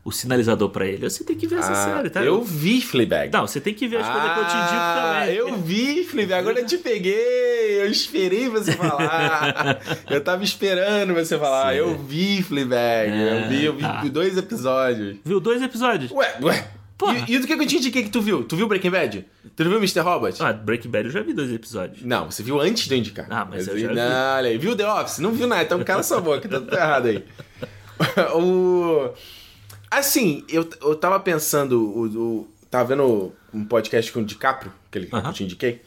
o sinalizador pra ele. Você tem que ver essa Ah, série, tá? eu vi Fleabag. Não, você tem que ver as coisas que eu te indico Ah, também. Eu vi, Felipe, agora eu te peguei. Eu esperei você falar. eu tava esperando você falar. Sim. Eu vi, Fleabag. É, eu vi, eu vi tá. dois episódios. Viu dois episódios? Ué, ué. E, e do que eu te indiquei que tu viu? Tu viu Breaking Bad? Tu não viu Mr. Robot? Ah, Breaking Bad eu já vi dois episódios. Não, você viu antes de eu indicar. Ah, mas eu já não, vi. olha aí. Viu The Office? Não viu nada, então cala sua boca, tá tudo errado aí. o... Assim, eu, eu tava pensando, o, o- tava vendo um podcast com o DiCaprio, aquele que Aham. eu te indiquei,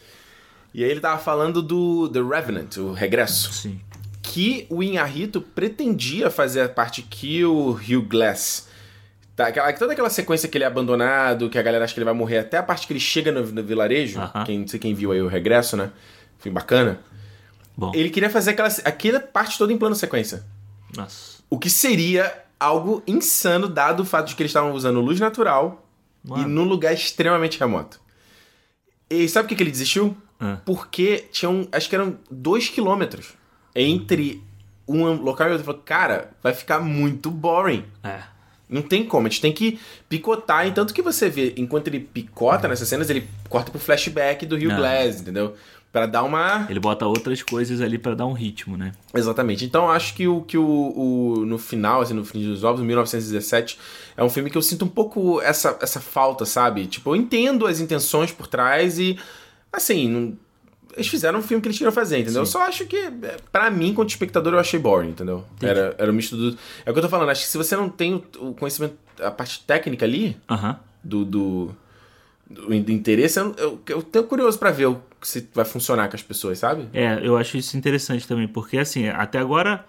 e aí ele tava falando do The Revenant, o Regresso, Sim. que o Inharito pretendia fazer a parte que o Hugh Glass... Tá, aquela, toda aquela sequência que ele é abandonado, que a galera acha que ele vai morrer, até a parte que ele chega no, no vilarejo, Aham. quem, não sei quem viu aí o Regresso, né? Filme bacana. Bom, Ele queria fazer aquela, aquela parte toda em plano sequência. nossa. O que seria algo insano, dado o fato de que eles estavam usando luz natural e Mano. num lugar extremamente remoto. E sabe por que, que ele desistiu? Ah. Porque tinham, acho que eram dois quilômetros entre um local e outro. Ele falou, cara, vai ficar muito boring. É. Não tem como, a gente tem que picotar. E tanto que você vê, enquanto ele picota nessas cenas, ele corta pro flashback do Rio Ah. Glass, entendeu? Pra dar uma. Ele bota outras coisas ali pra dar um ritmo, né? Exatamente. Então acho que o que o, o- no final, assim, no fim dos ovos, 1917, é um filme que eu sinto um pouco essa, essa falta, sabe? Tipo, eu entendo as intenções por trás e assim, não- eles fizeram um filme que eles queriam fazer, entendeu? Eu Sim. só acho que, é, pra mim, enquanto espectador, eu achei boring, entendeu? Entendi. Era, era um misto do. É o que eu tô falando, acho que se você não tem o, o conhecimento, a parte técnica ali, Aham. do, do, do, do interesse, eu, eu, eu tô curioso pra ver o, se vai funcionar com as pessoas, sabe? É, eu acho isso interessante também, porque assim, até agora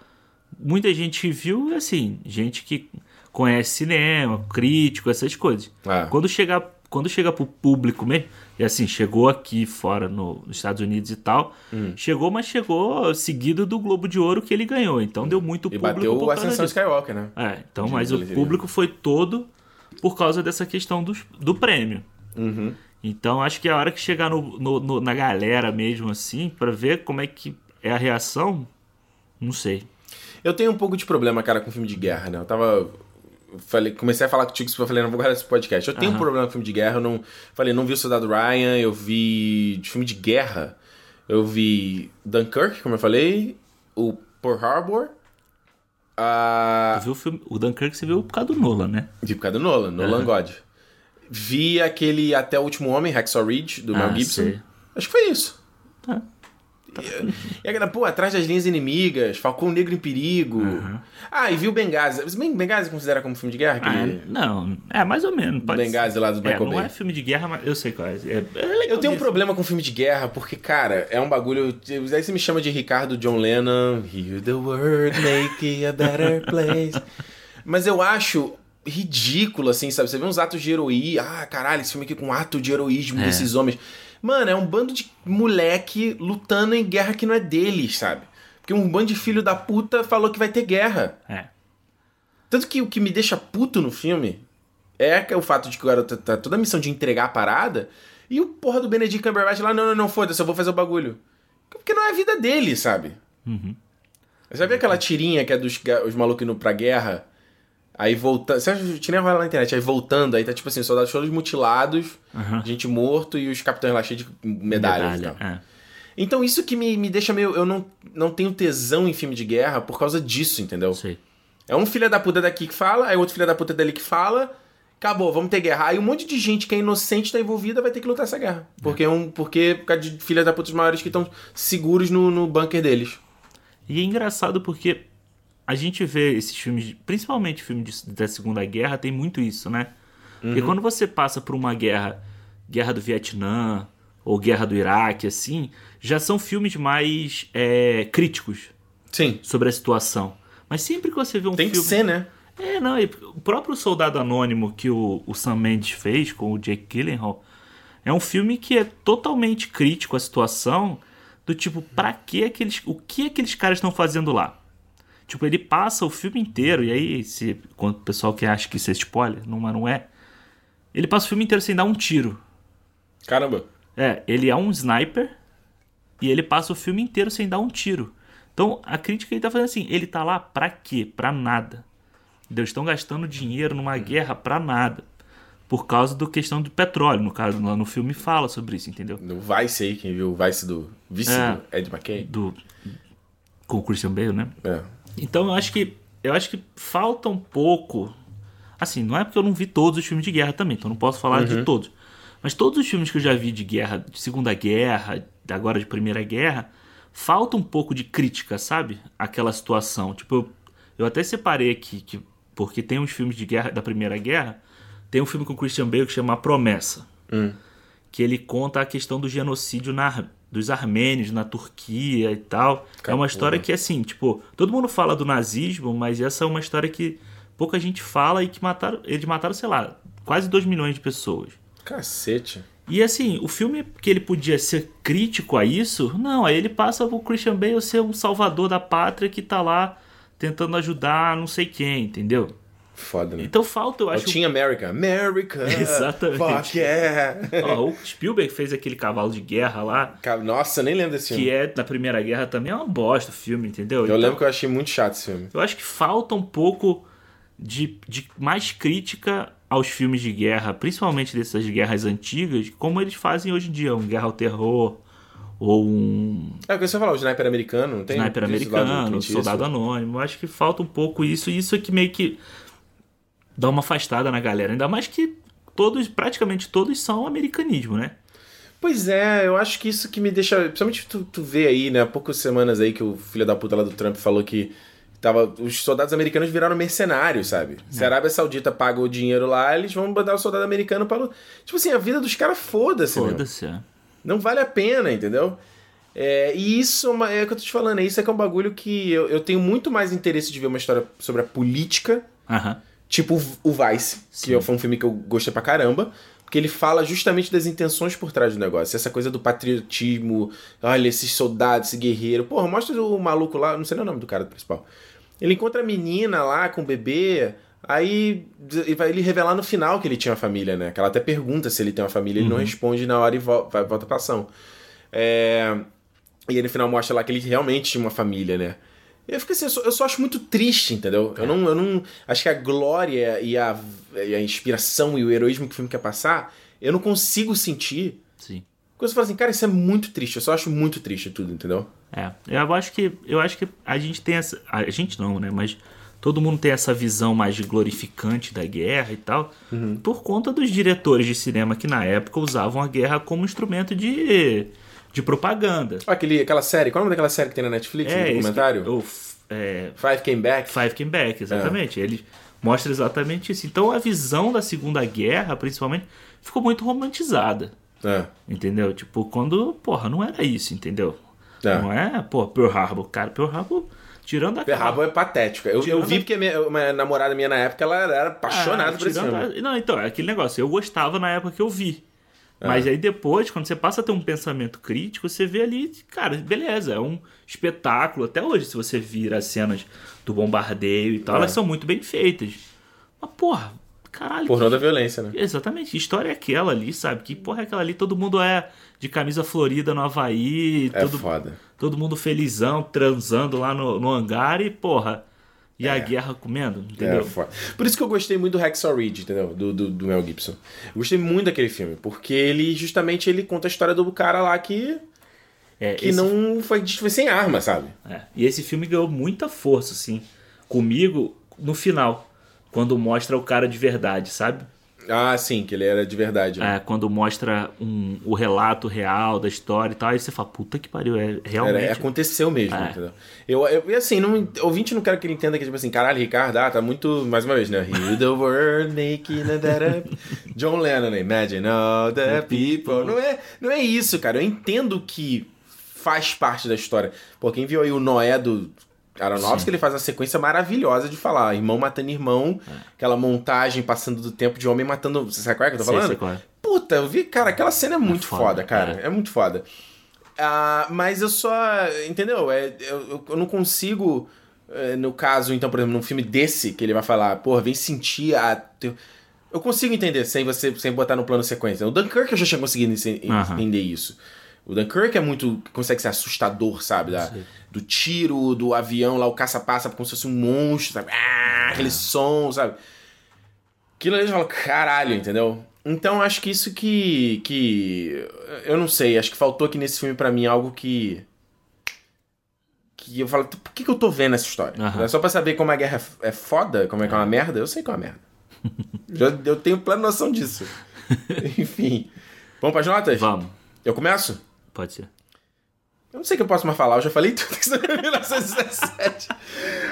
muita gente viu, assim, gente que conhece cinema, crítico, essas coisas. Ah. Quando chegar, quando chega pro público mesmo, e assim, chegou aqui fora no- nos Estados Unidos e tal, Hum. chegou, mas chegou seguido do Globo de Ouro que ele ganhou, então deu muito E público bateu por o causa Ascensão disso. Skywalker, né? É, então, mas o público foi todo por causa dessa questão do, do prêmio. Uhum. Então acho que é a hora que chegar no, no- no- na galera mesmo assim, pra ver como é que é a reação, não sei. Eu tenho um pouco de problema, cara, com filme de guerra, né? Eu tava. Falei, comecei a falar contigo, eu falei, não vou guardar esse podcast. Eu tenho um Aham. problema com filme de guerra, eu não. Falei, não vi o Soldado Ryan, eu vi. De filme de guerra, eu vi Dunkirk, como eu falei, o Pearl Harbor. A. Tu viu o, filme, o Dunkirk você viu por causa do Nolan, né? De por causa do Nolan, Nolan Aham. God. Vi aquele Até o Último Homem, Hacksaw Ridge, do Mel Ah, Gibson. sei. Acho que foi isso. Tá. E, e aquela, pô, atrás das linhas inimigas, Falcão Negro em Perigo. Ah, e viu Benghazi. Benghazi considera como filme de guerra? Ah, Aquele... não, é mais ou menos. Pode Benghazi lá do é, Michael não Bay. é filme de guerra, mas eu sei qual é. É- é Eu tenho um problema com filme de guerra, porque, cara, é um bagulho. Aí você me chama de Ricardo John Lennon. Hear the word, make it a better place. Mas eu acho ridículo, assim, sabe? Você vê uns atos de heroísmo. Ah, caralho, esse filme aqui com um ato de heroísmo É. desses homens. Mano, é um bando de moleque lutando em guerra que não é deles, sabe? Porque um bando de filho da puta falou que vai ter guerra. É. Tanto que o que me deixa puto no filme é é o fato de que o garoto tá toda a missão de entregar a parada e o porra do Benedict Cumberbatch lá, não, não, não, foda-se, eu vou fazer o bagulho. Porque não é a vida dele, sabe? Uhum. Já viu aquela tirinha que é dos os malucos indo pra guerra? Aí voltando. Você acha que tirinha rola na internet? Aí voltando, aí tá tipo assim, soldados todos mutilados, Aham. gente morto e os capitães lá cheios de medalhas. Medalha, tal. é. Então isso que me, me deixa meio. Eu não, não tenho tesão em filme de guerra por causa disso, entendeu? Sei. É um filho da puta daqui que fala, aí outro filho da puta dali que fala, acabou, vamos ter guerra. Aí um monte de gente que é inocente tá envolvida vai ter que lutar essa guerra. Porque é um, porque por causa de filhas da putas maiores que estão seguros no, no bunker deles. E é engraçado porque a gente vê esses filmes, principalmente filmes da Segunda Guerra, tem muito isso, né? Porque quando você passa por uma guerra, guerra do Vietnã ou guerra do Iraque, assim, já são filmes mais é, críticos Sim. sobre a situação. Mas sempre que você vê um Tem que filme. ser, né? É, não, o próprio Soldado Anônimo que o, o Sam Mendes fez com o Jake Gyllenhaal é um filme que é totalmente crítico à situação do tipo, pra que aqueles, o que aqueles caras estão fazendo lá? Tipo, ele passa o filme inteiro, e aí, se, quando o pessoal que acha que isso é spoiler, não, mas não é, ele passa o filme inteiro sem dar um tiro. Caramba. É, ele é um sniper e ele passa o filme inteiro sem dar um tiro. Então, a crítica que ele tá fazendo assim, ele tá lá pra quê? Pra nada. Eles estão gastando dinheiro numa guerra pra nada. Por causa da questão do petróleo, no caso, lá no filme fala sobre isso, entendeu? No Vice aí, quem viu o Vice do vice É. do Ed McKay. Do com o Christian Bale, né? É. Então eu acho que eu acho que falta um pouco. Assim, não é porque eu não vi todos os filmes de guerra também, então eu não posso falar de todos. Mas todos os filmes que eu já vi de guerra, de Segunda Guerra, agora de Primeira Guerra, falta um pouco de crítica, sabe? Aquela situação. Tipo, eu, eu até separei aqui que porque tem uns filmes de guerra da Primeira Guerra, tem um filme com Christian Bale que chama A Promessa que ele conta a questão do genocídio na- dos armênios na Turquia e tal. É uma história que, assim, tipo, todo mundo fala do nazismo, mas essa é uma história que pouca gente fala e que mataram, eles mataram, sei lá, quase 2 milhões de pessoas. Cacete. E assim, o filme que ele podia ser crítico a isso, não, aí ele passa pro Christian Bale ser um salvador da pátria que tá lá tentando ajudar não sei quem, entendeu? Foda, né? Então falta, eu Eu acho, tinha America. America! Exatamente. Fuck yeah! Ó, o Spielberg fez aquele cavalo de guerra lá, Nossa, eu nem lembro desse filme. que é da Primeira Guerra também, é uma bosta o filme, entendeu? Eu Então, lembro que eu achei muito chato esse filme. eu acho que falta um pouco de, de mais crítica aos filmes de guerra, principalmente dessas guerras antigas, como eles fazem hoje em dia, um Guerra ao Terror, ou um É o que você falou, o Sniper americano, não tem? Sniper Americano, Soldado? Anônimo. Eu acho que falta um pouco isso, e isso é que meio que dá uma afastada na galera. Ainda mais que todos, praticamente todos são americanismo, né? Pois é, eu acho que isso que me deixa. Principalmente tu, tu vê aí, né? Há poucas semanas aí que o filho da puta lá do Trump falou que tava, os soldados americanos viraram mercenários, sabe? Se a Arábia Saudita paga o dinheiro lá, eles vão mandar o soldado americano para. Tipo assim, a vida dos caras foda-se. Foda-se, é. Não vale a pena, entendeu? É, e isso é é o que eu tô te falando, é isso é que é um bagulho que eu, eu tenho muito mais interesse de ver uma história sobre a política Aham. Tipo o Vice, que foi um filme que eu gostei pra caramba, porque ele fala justamente das intenções por trás do negócio. Essa coisa do patriotismo, olha, esses soldados, esse guerreiro. Porra, mostra o maluco lá, não sei nem o nome do cara principal. Ele encontra a menina lá com o bebê, aí vai ele revelar no final que ele tinha uma família, né? Que ela até pergunta se ele tem uma família, ele não responde na hora e vol- vai- volta pra ação. É... E aí no final mostra lá que ele realmente tinha uma família, né? Eu fico assim, eu só, eu só acho muito triste, entendeu? Eu, não, eu não. Acho que a glória e a, e a inspiração e o heroísmo que o filme quer passar, eu não consigo sentir. Sim. Quando você fala assim, cara, isso é muito triste. Eu só acho muito triste tudo, entendeu? É, eu acho que eu acho que a gente tem essa, a gente não, né, mas todo mundo tem essa visão mais glorificante da guerra e tal, por conta dos diretores de cinema que na época usavam a guerra como instrumento de de propaganda. Aquele, aquela série, qual é o nome daquela série que tem na Netflix, no esse que- documentário? o é, Five Came Back. Five Came Back, exatamente. Ele mostra exatamente isso. Então a visão da Segunda Guerra, principalmente, ficou muito romantizada. É. Entendeu? Tipo, quando, porra, não era isso, entendeu? É. Não é, pô, Pearl Harbor. Cara, Pearl Harbor, tirando a Pearl Harbor é patético. Eu, eu vi porque a minha, uma namorada minha na época, ela era apaixonada Ah, por esse filme. a- Não, então, é aquele negócio. Eu gostava na época que eu vi. Mas aí depois, quando você passa a ter um pensamento crítico, você vê ali, cara, beleza, é um espetáculo. Até hoje, se você vira as cenas do bombardeio e tal, É. elas são muito bem feitas. Mas, porra, caralho. Pornô que- da violência, né? Exatamente, que história é aquela ali, sabe? Que porra é aquela ali? Todo mundo é de camisa florida no Havaí, É todo, foda. todo mundo felizão, transando lá no, no hangar e, porra, e a guerra comendo, É entendeu? foda. Por isso que eu gostei muito do Hacksaw Ridge, entendeu? Do, do, do Mel Gibson. Eu gostei muito daquele filme, porque ele, justamente, ele conta a história do cara lá que, É, que esse- não foi, foi sem arma, sabe? é, E esse filme ganhou muita força, assim, comigo no final, quando mostra o cara de verdade, sabe? Ah, sim, que ele era de verdade. Né? É, quando mostra um, o relato real da história e tal, aí você fala, puta que pariu, é realmente. Era, aconteceu mesmo, É. entendeu? Eu, eu, e assim, não, ouvinte não quero que ele entenda que, tipo assim, caralho, Ricardo, ah, tá muito, mais uma vez, né? The word, making that up. John Lennon, né? Imagine all the people. Não é, não é isso, cara. Eu entendo que faz parte da história. Pô, quem viu aí o Noé do Aronofsky, ele faz uma sequência maravilhosa de falar irmão matando irmão, aquela montagem passando do tempo de homem matando... Você sabe qual é que eu tô Sei, falando? sei qual é. Puta, eu vi, cara, aquela cena é muito foda, foda, cara. É. muito foda. Ah, mas eu só. Entendeu? É, eu, eu- não consigo. é, no caso, então, por exemplo, num filme desse, que ele vai falar, porra, vem sentir a. teu-" Eu consigo entender sem você sem botar no plano sequência. O Dunkirk eu já tinha conseguido entender isso. O Dunkirk é muito. consegue ser assustador, sabe? Da- do tiro, do avião lá, o caça passa como se fosse um monstro, sabe? Ah, aquele som, sabe? Aquilo ali eu falo, caralho, entendeu? Então acho que isso que. que. Eu não sei, acho que faltou aqui nesse filme pra mim algo que. Que eu falo, por que, que eu tô vendo essa história? É só pra saber como a guerra é foda, como é que é uma merda? Eu sei que é uma merda. Já, eu tenho plena noção disso. Enfim. Vamos pras notas? Vamos, Eu começo? Pode ser. Eu não sei o que eu posso mais falar, eu já falei tudo que em 1917.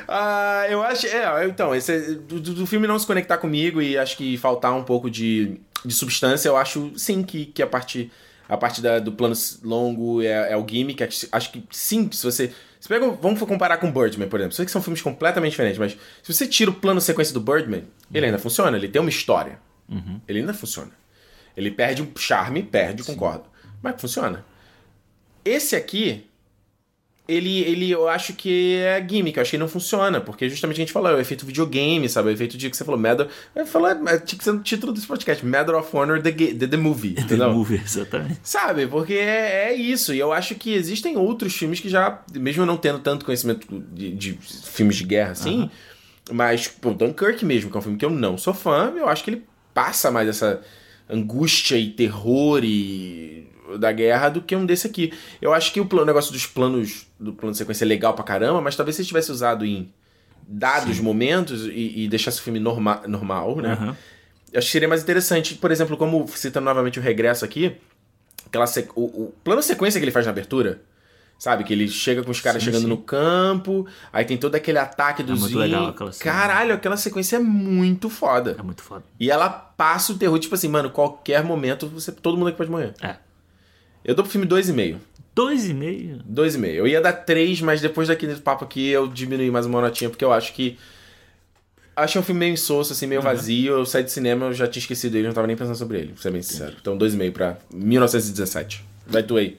ah, eu acho. É, então, esse, do, do- filme não se conectar comigo e acho que faltar um pouco de, de substância, eu acho sim que, que a parte, a parte da- do plano longo é, é o gimmick. Acho, acho que sim, se você. Se pega, vamos comparar com Birdman, por exemplo. Sei que são filmes completamente diferentes, mas se você tira o plano sequência do Birdman, ele ainda funciona, ele tem uma história. Ele ainda funciona. Ele perde um charme, perde, concordo. Mas funciona. Esse aqui, ele, ele eu acho que é gimmick, eu acho que não funciona, porque justamente a gente falou, é o efeito videogame, sabe? O efeito de que você falou, Medal. Eu falei, é, tinha que ser no título desse podcast, Medal of Honor The, the, the Movie, The entendeu? Movie, exatamente. Sabe? Porque é, é isso. E eu acho que existem outros filmes que já, mesmo não tendo tanto conhecimento de, de filmes de guerra assim, mas, pô, Dunkirk mesmo, que é um filme que eu não sou fã, eu acho que ele passa mais essa angústia e terror e da guerra do que um desse aqui. Eu acho que o plano- o negócio dos planos do plano de sequência é legal pra caramba, mas talvez se ele tivesse usado em dados momentos e, e deixasse o filme norma, normal, né? Eu acho que seria mais interessante, por exemplo, como citando novamente o regresso aqui, aquela o, o plano sequência que ele faz na abertura, sabe? Que ele chega com os caras Sim, chegando sim. no campo, aí tem todo aquele ataque dos muito legal aquela cena. Caralho, aquela sequência é muito foda. É muito foda. E ela passa o terror, tipo assim, mano, qualquer momento você, todo mundo aqui pode morrer. É. Eu dou pro filme 2,5. Dois e meio. 2,5. Eu ia dar 3, mas depois daquele papo aqui eu diminuí mais uma notinha, porque eu acho que. Achei um filme meio insosso, assim, meio vazio. Eu saí do cinema, eu já tinha esquecido ele, não tava nem pensando sobre ele, pra ser bem sincero. Então 2,5 pra 1917. Vai tu aí.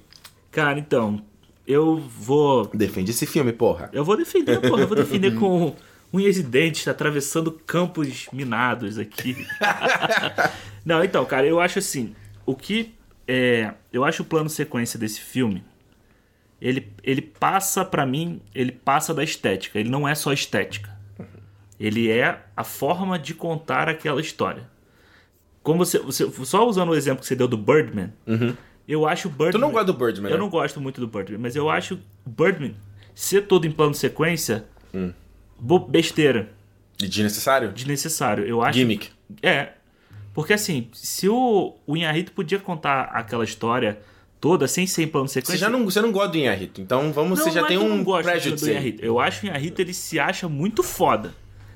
Cara, então, eu vou. Defende esse filme, porra. Eu vou defender, porra. Eu vou defender com unhas e dentes, atravessando campos minados aqui. Não, então, cara, eu acho assim. O que. É, eu acho o plano sequência desse filme. Ele, ele passa, pra mim, ele passa da estética. Ele não é só estética. Ele é a forma de contar aquela história. Como você, você só usando o exemplo que você deu do Birdman, eu acho o Birdman. Tu não gosta do Birdman, Eu né? não gosto muito do Birdman, mas eu acho o Birdman ser todo em plano sequência Hum. besteira, De desnecessário? desnecessário. Eu acho. Gimmick. É. Porque assim, se o, o Inharito podia contar aquela história toda sem ser em plano de Você sequência. já não, você não gosta do Inharito, então vamos, você já não é tem um não gosto prejudice do. Inharito. Eu acho que o Inharito ele se acha muito foda.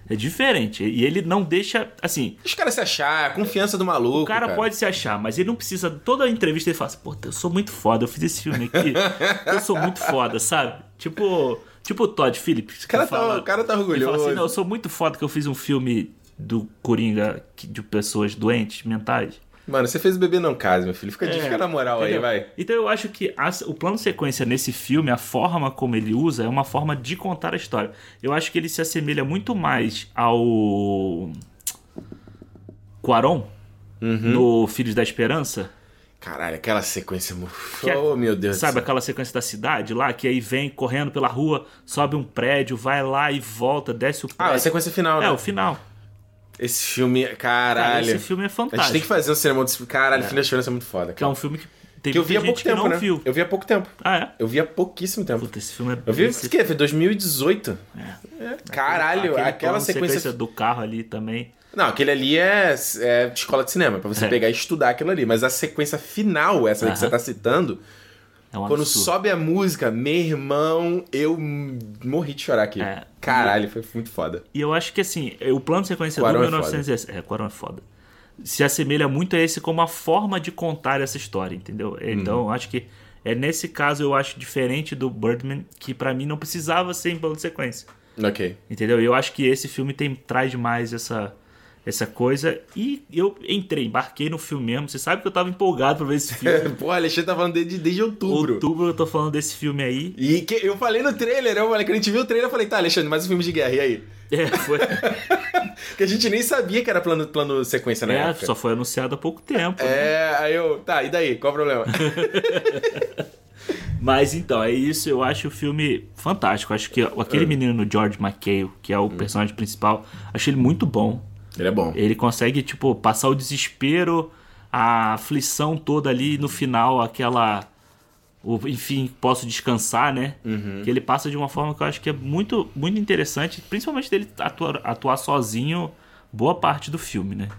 É diferente. E ele não deixa. Assim, Os caras se achar, a confiança do maluco. o cara, pode se achar, mas ele não precisa. Toda entrevista ele fala assim: Pô, eu sou muito foda, eu fiz esse filme aqui. eu sou muito foda, sabe? Tipo. Tipo o Todd Phillips. O cara, tá, fala, o cara tá ele fala orgulhoso. assim: Não, eu sou muito foda que eu fiz um filme do Coringa de pessoas doentes mentais. Mano, você fez o bebê não case, meu filho. Fica, É, fica na moral entendeu? aí, vai. Então eu acho que a- o plano sequência nesse filme, a forma como ele usa, é uma forma de contar a história. Eu acho que ele se assemelha muito mais ao. Quaron, Uhum. no Filhos da Esperança. Caralho, aquela sequência. Que é- oh, meu Deus Sabe aquela sequência da cidade lá, que aí vem correndo pela rua, sobe um prédio, vai lá e volta, desce o Ah, prédio. a sequência final, né? É, o final. Esse filme, Cara, caralho. esse filme é A gente tem fantástico. que fazer um cinema desse Caralho, Filho da Esperança é muito foda, Que é cara. um filme que tem Que eu vi há pouco que tempo, né? viu. Eu vi há pouco tempo. Ah, é? Eu vi há pouquíssimo tempo. Puta, esse filme é. Eu vi, o quê? Foi 2018. É, Caralho, aquele aquela plano sequência... do carro ali também. Não, aquele ali é, é escola de cinema, pra você É. pegar e estudar aquilo ali. Mas a sequência final, essa aí que Aham. você tá citando, É um quando absurdo. sobe a música, meu irmão, eu morri de chorar aqui. É. Caralho, foi muito foda. E eu acho que assim, o plano de sequência do Quaron é 1917. É, Quaron é foda. Se assemelha muito a esse como a forma de contar essa história, entendeu? Então, eu acho que é nesse caso eu acho diferente do Birdman, que pra mim não precisava ser em plano de sequência. Ok. Entendeu? Eu acho que esse filme tem traz mais essa essa coisa e eu entrei, embarquei no filme mesmo. Você sabe que eu tava empolgado pra ver esse filme. Pô, Alexandre tá falando desde, desde outubro. Outubro eu tô falando desse filme aí. E que eu falei no trailer, eu falei, quando a gente viu o trailer, eu falei, tá, Alexandre, mais um filme de guerra, e aí? É, foi, Que a gente nem sabia que era plano, plano sequência na é, época. só foi anunciado há pouco tempo. né? É, aí eu, tá, e daí? Qual o problema? Mas então, é isso. Eu acho o filme fantástico. Acho que aquele menino George McHale, que é o personagem principal, acho ele muito bom. Ele é bom. Ele consegue, tipo, passar o desespero, a aflição toda ali, no final, aquela. O, enfim, posso descansar, né? Que ele passa de uma forma que eu acho que é muito, muito interessante, principalmente dele atuar, atuar sozinho boa parte do filme, né?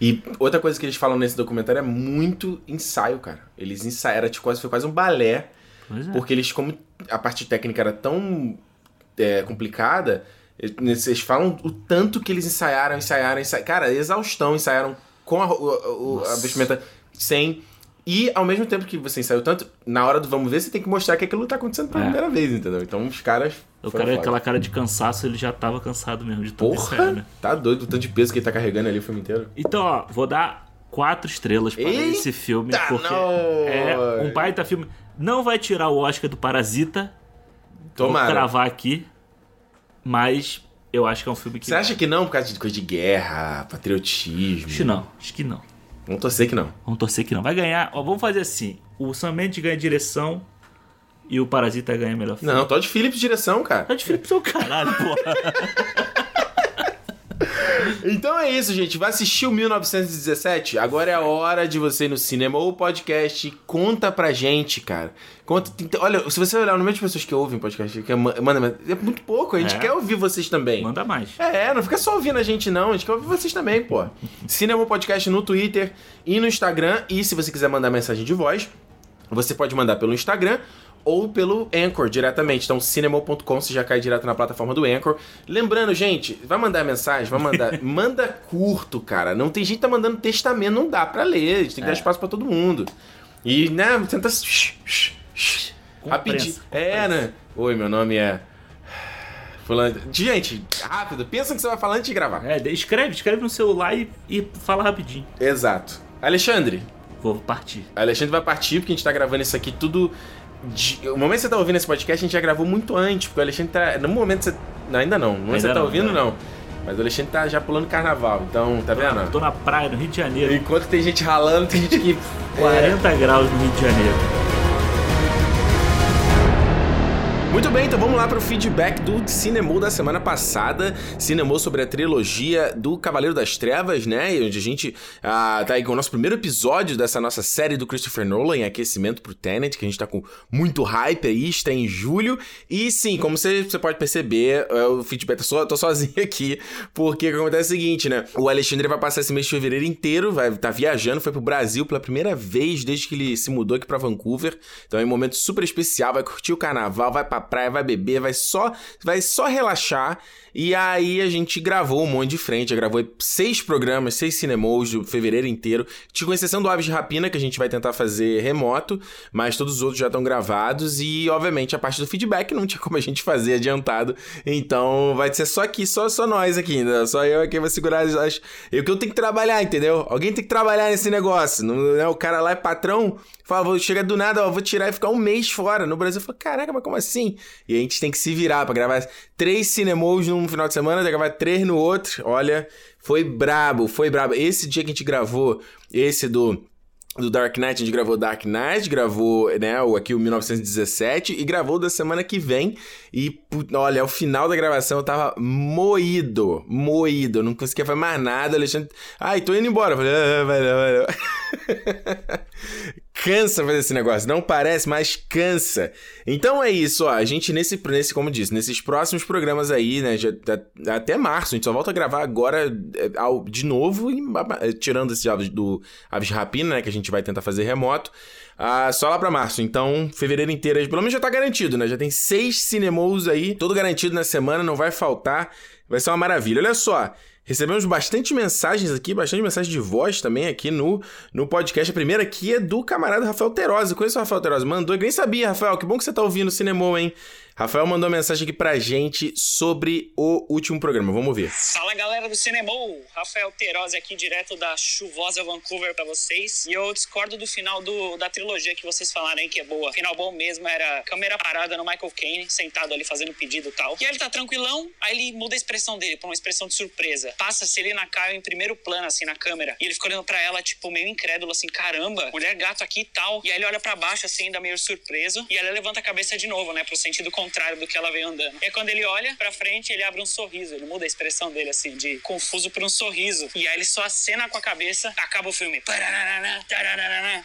E outra coisa que eles falam nesse documentário é muito ensaio, cara. Eles ensaiaram, tipo, quase, foi quase um balé. É. Porque eles, como a parte técnica era tão é, complicada, eles falam o tanto que eles ensaiaram, ensaiaram, ensaiaram. Cara, exaustão, ensaiaram com a, o- a vestimenta sem. E ao mesmo tempo que você ensaiou tanto, na hora do vamos ver, você tem que mostrar que aquilo tá acontecendo pela É. primeira vez, entendeu? Então os caras. O cara, foda. aquela cara de cansaço, ele já tava cansado mesmo de tanto ensaiar, Porra! né? Tá doido o tanto de peso que ele tá carregando ali o filme inteiro. Então, ó, vou dar quatro estrelas para Eita, esse filme, porque nós! é um baita filme. Não vai tirar o Oscar do Parasita, vou Tomara. cravar aqui, mas eu acho que é um filme que... Você acha que não por causa de coisa de guerra, patriotismo? Acho que não, acho que não. Vamos torcer que não. Vamos torcer que não. Vai ganhar, ó, vamos fazer assim, o Sam Mendes ganha direção e o Parasita ganha melhor filme. Não, Todd Phillips direção, cara. Tá difícil pro seu caralho, porra. Então é isso, gente. Vai assistir o 1917? Agora é a hora de você ir no cinema ou podcast. Conta pra gente, cara. Conta. Olha, se você olhar o número de pessoas que ouvem podcast, que manda, manda- é muito pouco. A gente É. quer ouvir vocês também. Manda mais. É, não fica só ouvindo a gente, não. A gente quer ouvir vocês também, pô. Cinema Podcast no Twitter e no Instagram. E se você quiser mandar mensagem de voz, você pode mandar pelo Instagram ou pelo Anchor diretamente. Então, cinema.com você já cai direto na plataforma do Anchor. Lembrando, gente, vai mandar mensagem, vai mandar. manda curto, cara. Não tem gente que tá mandando testamento, não dá pra ler. A gente tem que dar espaço pra todo mundo. E, né, tenta. Com Rapidinho. É, né? Oi, meu nome é. Fulano. Gente, rápido, pensa no que você vai falar antes de gravar. É, escreve, escreve no celular e, e fala rapidinho. Exato. Alexandre, Vou partir. Alexandre vai partir porque a gente tá gravando isso aqui tudo. De- O momento que você tá ouvindo esse podcast, a gente já gravou muito antes, porque o Alexandre tá. No momento que você. Não, ainda não. No momento que você tá não, ouvindo, ainda não. Mas o Alexandre tá já pulando carnaval, então, tá vendo? Tô na praia, no Rio de Janeiro. Enquanto tem gente ralando, tem gente que. 40 graus no Rio de Janeiro. Muito bem, então vamos lá para o feedback do Cinemou da semana passada. Cinemou sobre a trilogia do Cavaleiro das Trevas, né? Onde a gente ah, tá aí com o nosso primeiro episódio dessa nossa série do Christopher Nolan em aquecimento pro Tenet, que a gente tá com muito hype aí, está em julho. E sim, como você, você pode perceber, é, o feedback, eu tô sozinho aqui, porque o que acontece é o seguinte, né? O Alexandre vai passar esse mês de fevereiro inteiro, vai estar viajando, foi pro Brasil pela primeira vez desde que ele se mudou aqui pra Vancouver. Então é um momento super especial, vai curtir o carnaval, vai pra praia, vai beber, vai só, vai só relaxar. E aí a gente gravou um monte de frente, gravou seis programas, seis cinemas do fevereiro inteiro, com exceção do Aves de Rapina, que a gente vai tentar fazer remoto, mas todos os outros já estão gravados e, obviamente, a parte do feedback não tinha como a gente fazer adiantado, então vai ser só aqui, só, só nós aqui, né? só eu aqui vou segurar as... Eu que eu tenho que trabalhar, entendeu? Alguém tem que trabalhar nesse negócio, não, né? o cara lá é patrão, fala, vou chegar do nada, ó, vou tirar e ficar um mês fora, no Brasil, eu falo, caraca, mas como assim? E a gente tem que se virar pra gravar três cinemas num final de semana, gravar três no outro. Olha, foi brabo, foi brabo. Esse dia que a gente gravou, esse do do Dark Knight, a gente gravou Dark Knight, gravou, né, o aqui o 1917 e gravou da semana que vem. E olha, ao final da gravação eu tava moído, moído, não conseguia fazer mais nada. Alexandre, ai, tô indo embora. Falei, ah, valeu, valeu. cansa fazer esse negócio. Não parece, mas cansa. Então é isso, ó. A gente, nesse, nesse como disse, nesses próximos programas aí, né? Já, até março, a gente só volta a gravar agora é, de novo, tirando esse Aves do Aves Rapina, né? Que a gente vai tentar fazer remoto. Ah, só lá pra março. Então, fevereiro inteiro, pelo menos já tá garantido, né? Já tem seis cinemas aí, todo garantido na semana, não vai faltar. Vai ser uma maravilha. Olha só. Recebemos bastante mensagens aqui, bastante mensagem de voz também aqui no, no podcast. A primeira aqui é do camarada Rafael Terosa. Conheço o Rafael Terosa. Mandou, eu nem sabia, Rafael. Que bom que você tá ouvindo o Cinemon, hein? Rafael mandou uma mensagem aqui pra gente sobre o último programa. Vamos ver. Fala galera do Cinemol, Rafael Terosi aqui direto da chuvosa Vancouver para vocês. E eu discordo do final do, da trilogia que vocês falaram aí que é boa. Final bom mesmo era câmera parada no Michael Caine, sentado ali fazendo pedido e tal. E aí ele tá tranquilão, aí ele muda a expressão dele pra uma expressão de surpresa. Passa Selena Kyle em primeiro plano assim na câmera. E ele fica olhando pra ela, tipo, meio incrédulo, assim, caramba, mulher gato aqui e tal. E aí ele olha para baixo assim, ainda meio surpreso. E ela levanta a cabeça de novo, né, pro sentido contrário contrário do que ela veio andando. E quando ele olha pra frente, ele abre um sorriso. Ele muda a expressão dele, assim, de confuso por um sorriso. E aí ele só acena com a cabeça, acaba o filme.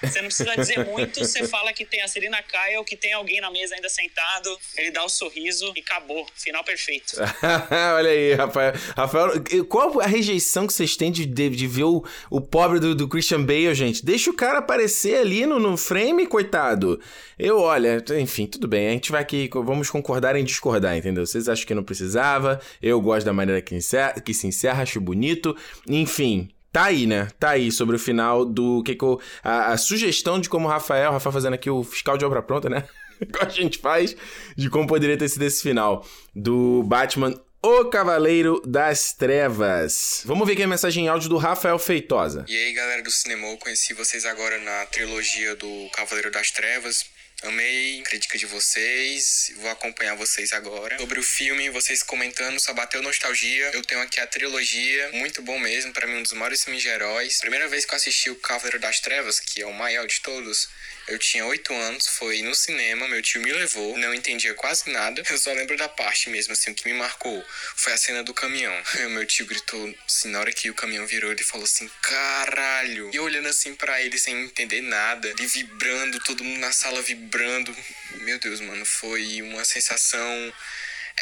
Você não precisa dizer muito, você fala que tem a Serena Kyle, que tem alguém na mesa ainda sentado, ele dá o um sorriso e acabou. Final perfeito. Olha aí, Rafael. Rafael, qual a rejeição que vocês têm de, de, de ver o, o pobre do, do, Christian Bale, gente? Deixa o cara aparecer ali no, no frame, coitado. Eu, olha, enfim, tudo bem. A gente vai aqui, vamos concordar em discordar, entendeu? Vocês acham que não precisava, eu gosto da maneira que, encerra, que se encerra, acho bonito. Enfim, Tá aí, né? Tá aí sobre o final do que, que eu, a, a, sugestão de como o Rafael, o Rafael fazendo aqui o fiscal de obra pronta, né? Como a gente faz, de como poderia ter sido esse final do Batman o Cavaleiro das Trevas. Vamos ver aqui a mensagem em áudio do Rafael Feitosa. E aí, galera do cinema, conheci vocês agora na trilogia do Cavaleiro das Trevas. Amei crítica de vocês, vou acompanhar vocês agora. Sobre o filme, vocês comentando, só bateu nostalgia. Eu tenho aqui a trilogia, muito bom mesmo, para mim um dos maiores filmes de heróis. Primeira vez que eu assisti o Cavaleiro das Trevas, que é o maior de todos, eu tinha 8 anos, foi no cinema, meu tio me levou, não entendia quase nada. Eu só lembro da parte mesmo, assim, o que me marcou foi a cena do caminhão. Meu tio gritou, assim, na hora que o caminhão virou, ele falou assim, caralho. E eu olhando assim para ele sem entender nada, ele vibrando, todo mundo na sala vibrando. Meu Deus, mano, foi uma sensação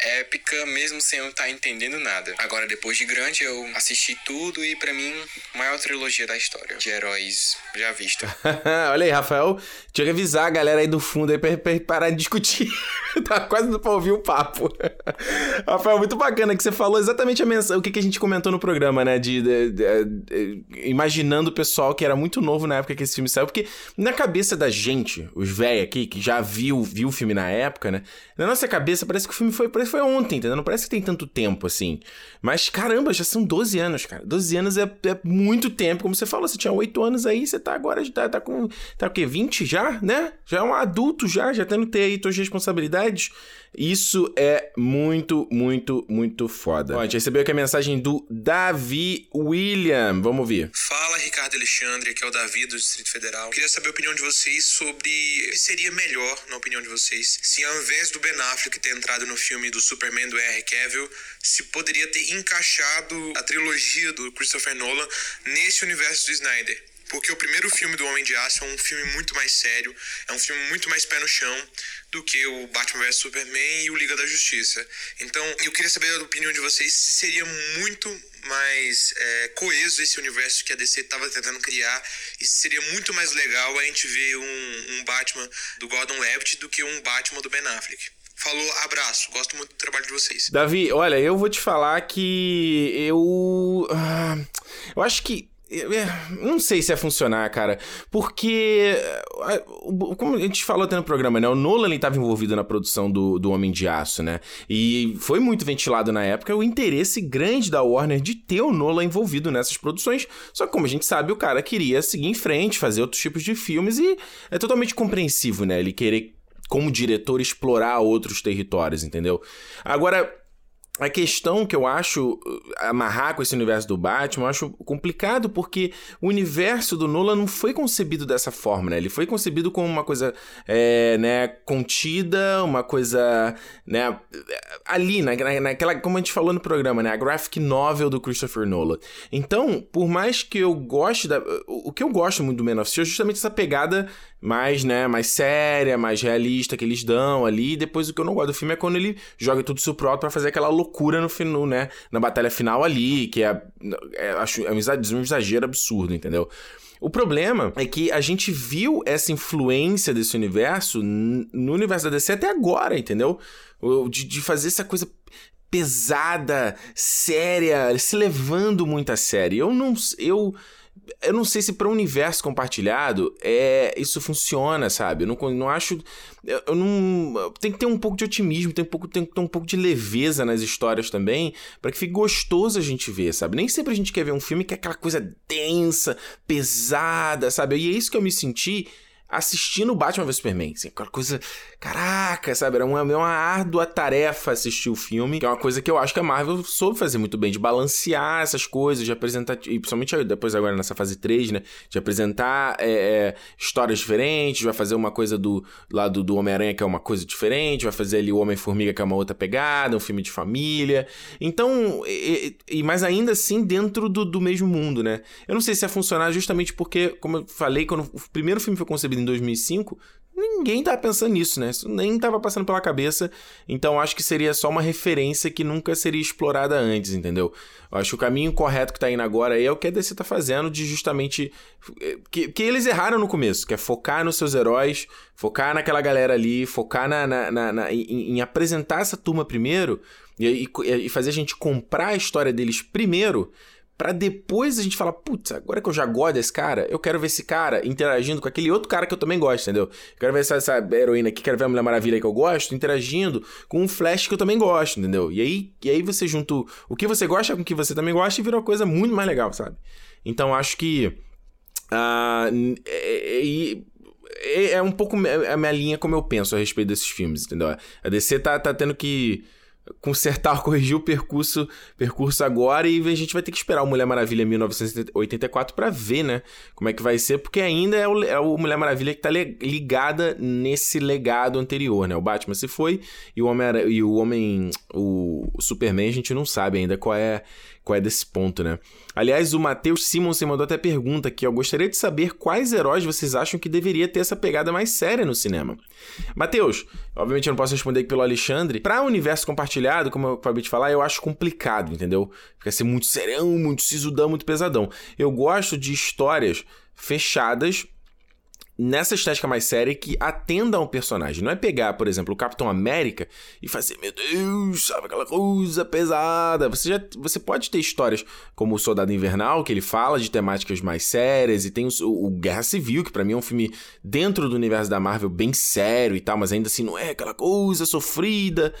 épica, mesmo sem eu estar tá entendendo nada. Agora, depois de grande, eu assisti tudo e, para mim, maior trilogia da história de heróis já vista. Olha aí, Rafael, tinha que avisar a galera aí do fundo aí pra, pra parar de discutir. tá quase pra ouvir o papo. Rafael, muito bacana que você falou exatamente a mensagem, o que, que a gente comentou no programa, né? De, de, de, de, imaginando o pessoal que era muito novo na época que esse filme saiu, porque na cabeça da gente, os velhos aqui, que já viu, viu o filme na época, né? Na nossa cabeça parece que o filme foi, parece que foi ontem, entendeu? Não parece que tem tanto tempo assim. Mas caramba, já são 12 anos, cara. 12 anos é, é muito tempo. Como você falou, você tinha 8 anos aí, você tá agora, tá, tá com. Tá o quê? 20 já, né? Já é um adulto já, já tendo que ter aí suas responsabilidades. Isso é muito, muito, muito foda. Ó, a gente recebeu aqui a mensagem do Davi William. Vamos ouvir. Fala, Ricardo Alexandre, aqui é o Davi do Distrito Federal. Queria saber a opinião de vocês sobre o que seria melhor, na opinião de vocês, se ao invés do Ben Affleck ter entrado no filme do Superman do Henry Cavill, se poderia ter encaixado a trilogia do Christopher Nolan nesse universo do Snyder. Porque o primeiro filme do Homem de Aço é um filme muito mais sério, é um filme muito mais pé no chão do que o Batman vs Superman e o Liga da Justiça. Então, eu queria saber a opinião de vocês se seria muito mais é, coeso esse universo que a DC estava tentando criar e se seria muito mais legal a gente ver um, um Batman do Gordon Levitt do que um Batman do Ben Affleck. Falou, abraço. Gosto muito do trabalho de vocês. Davi, olha, eu vou te falar que eu. Uh, eu acho que não sei se ia funcionar, cara. Porque. É, como a gente falou até no programa, né? O Nolan estava envolvido na produção do, do Homem de Aço, né? E foi muito ventilado na época o interesse grande da Warner de ter o Nolan envolvido nessas produções. Só que, como a gente sabe, o cara queria seguir em frente, fazer outros tipos de filmes e é totalmente compreensivo, né? Ele querer, como diretor, explorar outros territórios, entendeu? Agora a questão que eu acho uh, amarrar com esse universo do Batman, eu acho complicado porque o universo do Nolan não foi concebido dessa forma, né? Ele foi concebido como uma coisa, é, né, contida, uma coisa, né, ali, na, naquela, como a gente falou no programa, né, a graphic novel do Christopher Nolan. Então, por mais que eu goste da... O que eu gosto muito do Man of Steel é justamente essa pegada mais, né, mais séria, mais realista que eles dão ali. E depois o que eu não gosto do filme é quando ele joga tudo isso pro alto pra fazer aquela loucura no final, né, na batalha final ali, que é, é acho é um exagero absurdo, entendeu? O problema é que a gente viu essa influência desse universo no universo da DC até agora, entendeu? De, de fazer essa coisa pesada, séria, se levando muito a sério. Eu não. Eu eu não sei se para o universo compartilhado é isso funciona, sabe? Eu não, não acho. Eu, eu, não. Tem que ter um pouco de otimismo, tem, um pouco, tem que ter um pouco de leveza nas histórias também, para que fique gostoso a gente ver, sabe? Nem sempre a gente quer ver um filme que é aquela coisa densa, pesada, sabe? E é isso que eu me senti assistindo Batman vs Superman. Assim, aquela coisa. Caraca, sabe? Era uma, uma árdua tarefa assistir o filme. Que é uma coisa que eu acho que a Marvel soube fazer muito bem, de balancear essas coisas, de apresentar. E principalmente depois agora nessa fase 3, né? De apresentar é, é, histórias diferentes, vai fazer uma coisa do lado do Homem-Aranha, que é uma coisa diferente, vai fazer ali o Homem-Formiga, que é uma outra pegada, um filme de família. Então, e, e mas ainda assim dentro do, do mesmo mundo, né? Eu não sei se ia funcionar justamente porque, como eu falei, quando o primeiro filme foi concebido em 2005, ninguém tava pensando nisso, né? Isso nem tava passando pela cabeça. Então acho que seria só uma referência que nunca seria explorada antes, entendeu? Eu acho que o caminho correto que tá indo agora é o que a DC tá fazendo de justamente. Eh, que, que eles erraram no começo, que é focar nos seus heróis, focar naquela galera ali, focar na, na, na, na em, em, apresentar essa turma primeiro e, e, e fazer a gente comprar a história deles primeiro para depois a gente falar, putz, agora que eu já gosto desse cara, eu quero ver esse cara interagindo com aquele outro cara que eu também gosto, entendeu? Eu quero ver essa, essa heroína aqui, quero ver a Mulher Maravilha que eu gosto, interagindo com um Flash que eu também gosto, entendeu? E aí, e aí você junta o que você gosta com o que você também gosta e vira uma coisa muito mais legal, sabe? Então acho que. Uh, é, é, é um pouco a minha linha como eu penso a respeito desses filmes, entendeu? A DC tá, tá tendo que consertar, corrigir o percurso, percurso agora e a gente vai ter que esperar o Mulher Maravilha 1984 para ver, né, como é que vai ser, porque ainda é o, é o Mulher Maravilha que tá ligada nesse legado anterior, né? O Batman se foi e o Homem e o Homem o, Superman a gente não sabe ainda qual é qual é desse ponto, né? Aliás, o Matheus Simonsen mandou até pergunta aqui, eu gostaria de saber quais heróis vocês acham que deveria ter essa pegada mais séria no cinema. Matheus, obviamente eu não posso responder aqui pelo Alexandre. Para o universo compartilhado, como eu acabei de falar, eu acho complicado, entendeu? Fica ser muito serão, muito sisudão, muito pesadão. Eu gosto de histórias fechadas nessa estética mais séria que atenda a um personagem. Não é pegar, por exemplo, o Capitão América e fazer, meu Deus, sabe aquela coisa pesada. Você já você pode ter histórias como o Soldado Invernal, que ele fala de temáticas mais sérias, e tem o, o Guerra Civil, que para mim é um filme dentro do universo da Marvel bem sério e tal, mas ainda assim não é aquela coisa sofrida.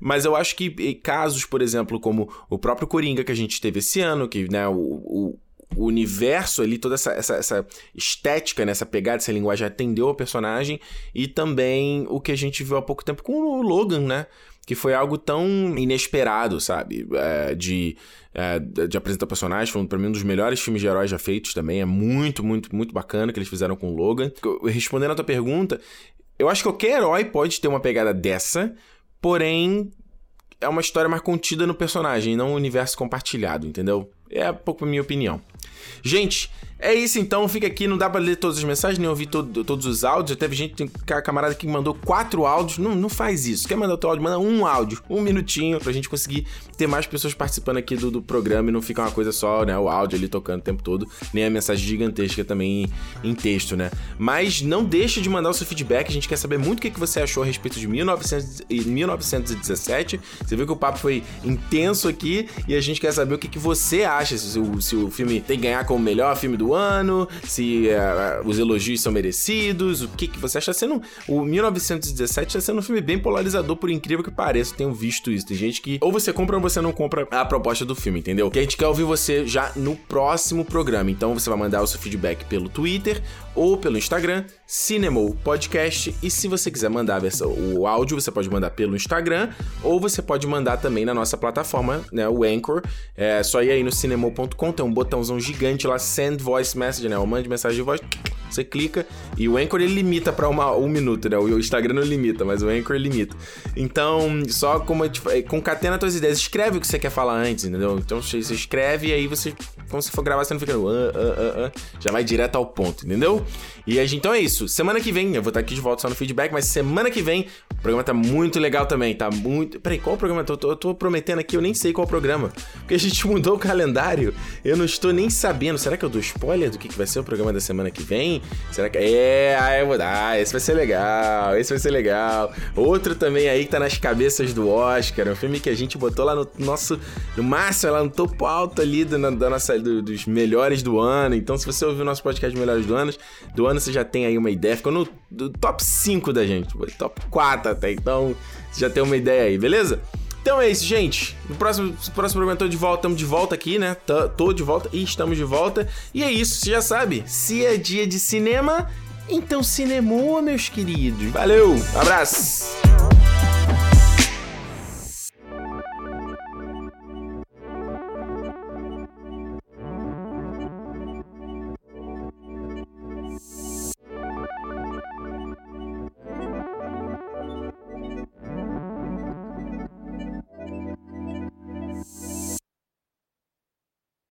Mas eu acho que casos, por exemplo, como o próprio Coringa que a gente teve esse ano, que né, o, o o universo ali, toda essa, essa, essa estética, né, essa pegada, essa linguagem atendeu ao personagem e também o que a gente viu há pouco tempo com o Logan, né? Que foi algo tão inesperado, sabe? É, de, é, de apresentar personagens. Foi pra mim um dos melhores filmes de heróis já feitos também. É muito, muito, muito bacana que eles fizeram com o Logan. Respondendo a tua pergunta, eu acho que qualquer herói pode ter uma pegada dessa, porém é uma história mais contida no personagem, não um universo compartilhado, entendeu? É pouco a minha opinião. Gente, é isso então, fica aqui, não dá pra ler todas as mensagens, nem ouvir todo, todos os áudios. Teve gente, tem camarada que mandou quatro áudios. Não, não faz isso. Quer mandar outro áudio? Manda um áudio, um minutinho, pra gente conseguir ter mais pessoas participando aqui do, do programa e não ficar uma coisa só, né? O áudio ali tocando o tempo todo, nem a mensagem gigantesca também em, em texto, né? Mas não deixe de mandar o seu feedback, a gente quer saber muito o que, que você achou a respeito de 1900, 1917. Você viu que o papo foi intenso aqui e a gente quer saber o que, que você acha, se o, se o filme tem que ganhar como melhor filme do ano, se uh, os elogios são merecidos, o que, que você acha sendo. O 1917 está sendo um filme bem polarizador, por incrível que pareça. Tenho visto isso. Tem gente que ou você compra ou você não compra a proposta do filme, entendeu? Que a gente quer ouvir você já no próximo programa. Então você vai mandar o seu feedback pelo Twitter ou pelo Instagram Cinemol Podcast. E se você quiser mandar o áudio, você pode mandar pelo Instagram ou você pode mandar também na nossa plataforma, né, o Anchor. É só ir aí no cinemol.com, tem um botãozão gigante lá, Send Voice Message, né? Mande mensagem de voz. Você clica e o Anchor ele limita para um minuto, né? O Instagram não limita, mas o Anchor limita. Então, só como concatena suas ideias, escreve o que você quer falar antes, entendeu? Então você escreve e aí você, quando você for gravar, você não fica. Uh, uh, uh, já vai direto ao ponto, entendeu? E a gente, então é isso. Semana que vem, eu vou estar aqui de volta só no feedback, mas semana que vem o programa tá muito legal também. Tá muito. Peraí, qual programa? Eu tô, eu tô prometendo aqui, eu nem sei qual programa. Porque a gente mudou o calendário. Eu não estou nem sabendo. Será que eu dou spoiler do que, que vai ser o programa da semana que vem? Será que. É, ah, eu vou dar. Ah, esse vai ser legal. Esse vai ser legal. Outro também aí que tá nas cabeças do Oscar. Um filme que a gente botou lá no nosso. No máximo, lá no topo alto ali do, da nossa, do, dos melhores do ano. Então, se você ouviu o nosso podcast melhores do ano, do ano, você já tem aí uma ideia. Ficou no top 5 da gente. Top 4 até. Então, você já tem uma ideia aí, beleza? Então é isso, gente. No próximo, próximo programa tô de volta, estamos de volta aqui, né? Tô, tô de volta e estamos de volta. E é isso, você já sabe. Se é dia de cinema, então cinemou, meus queridos. Valeu, abraço.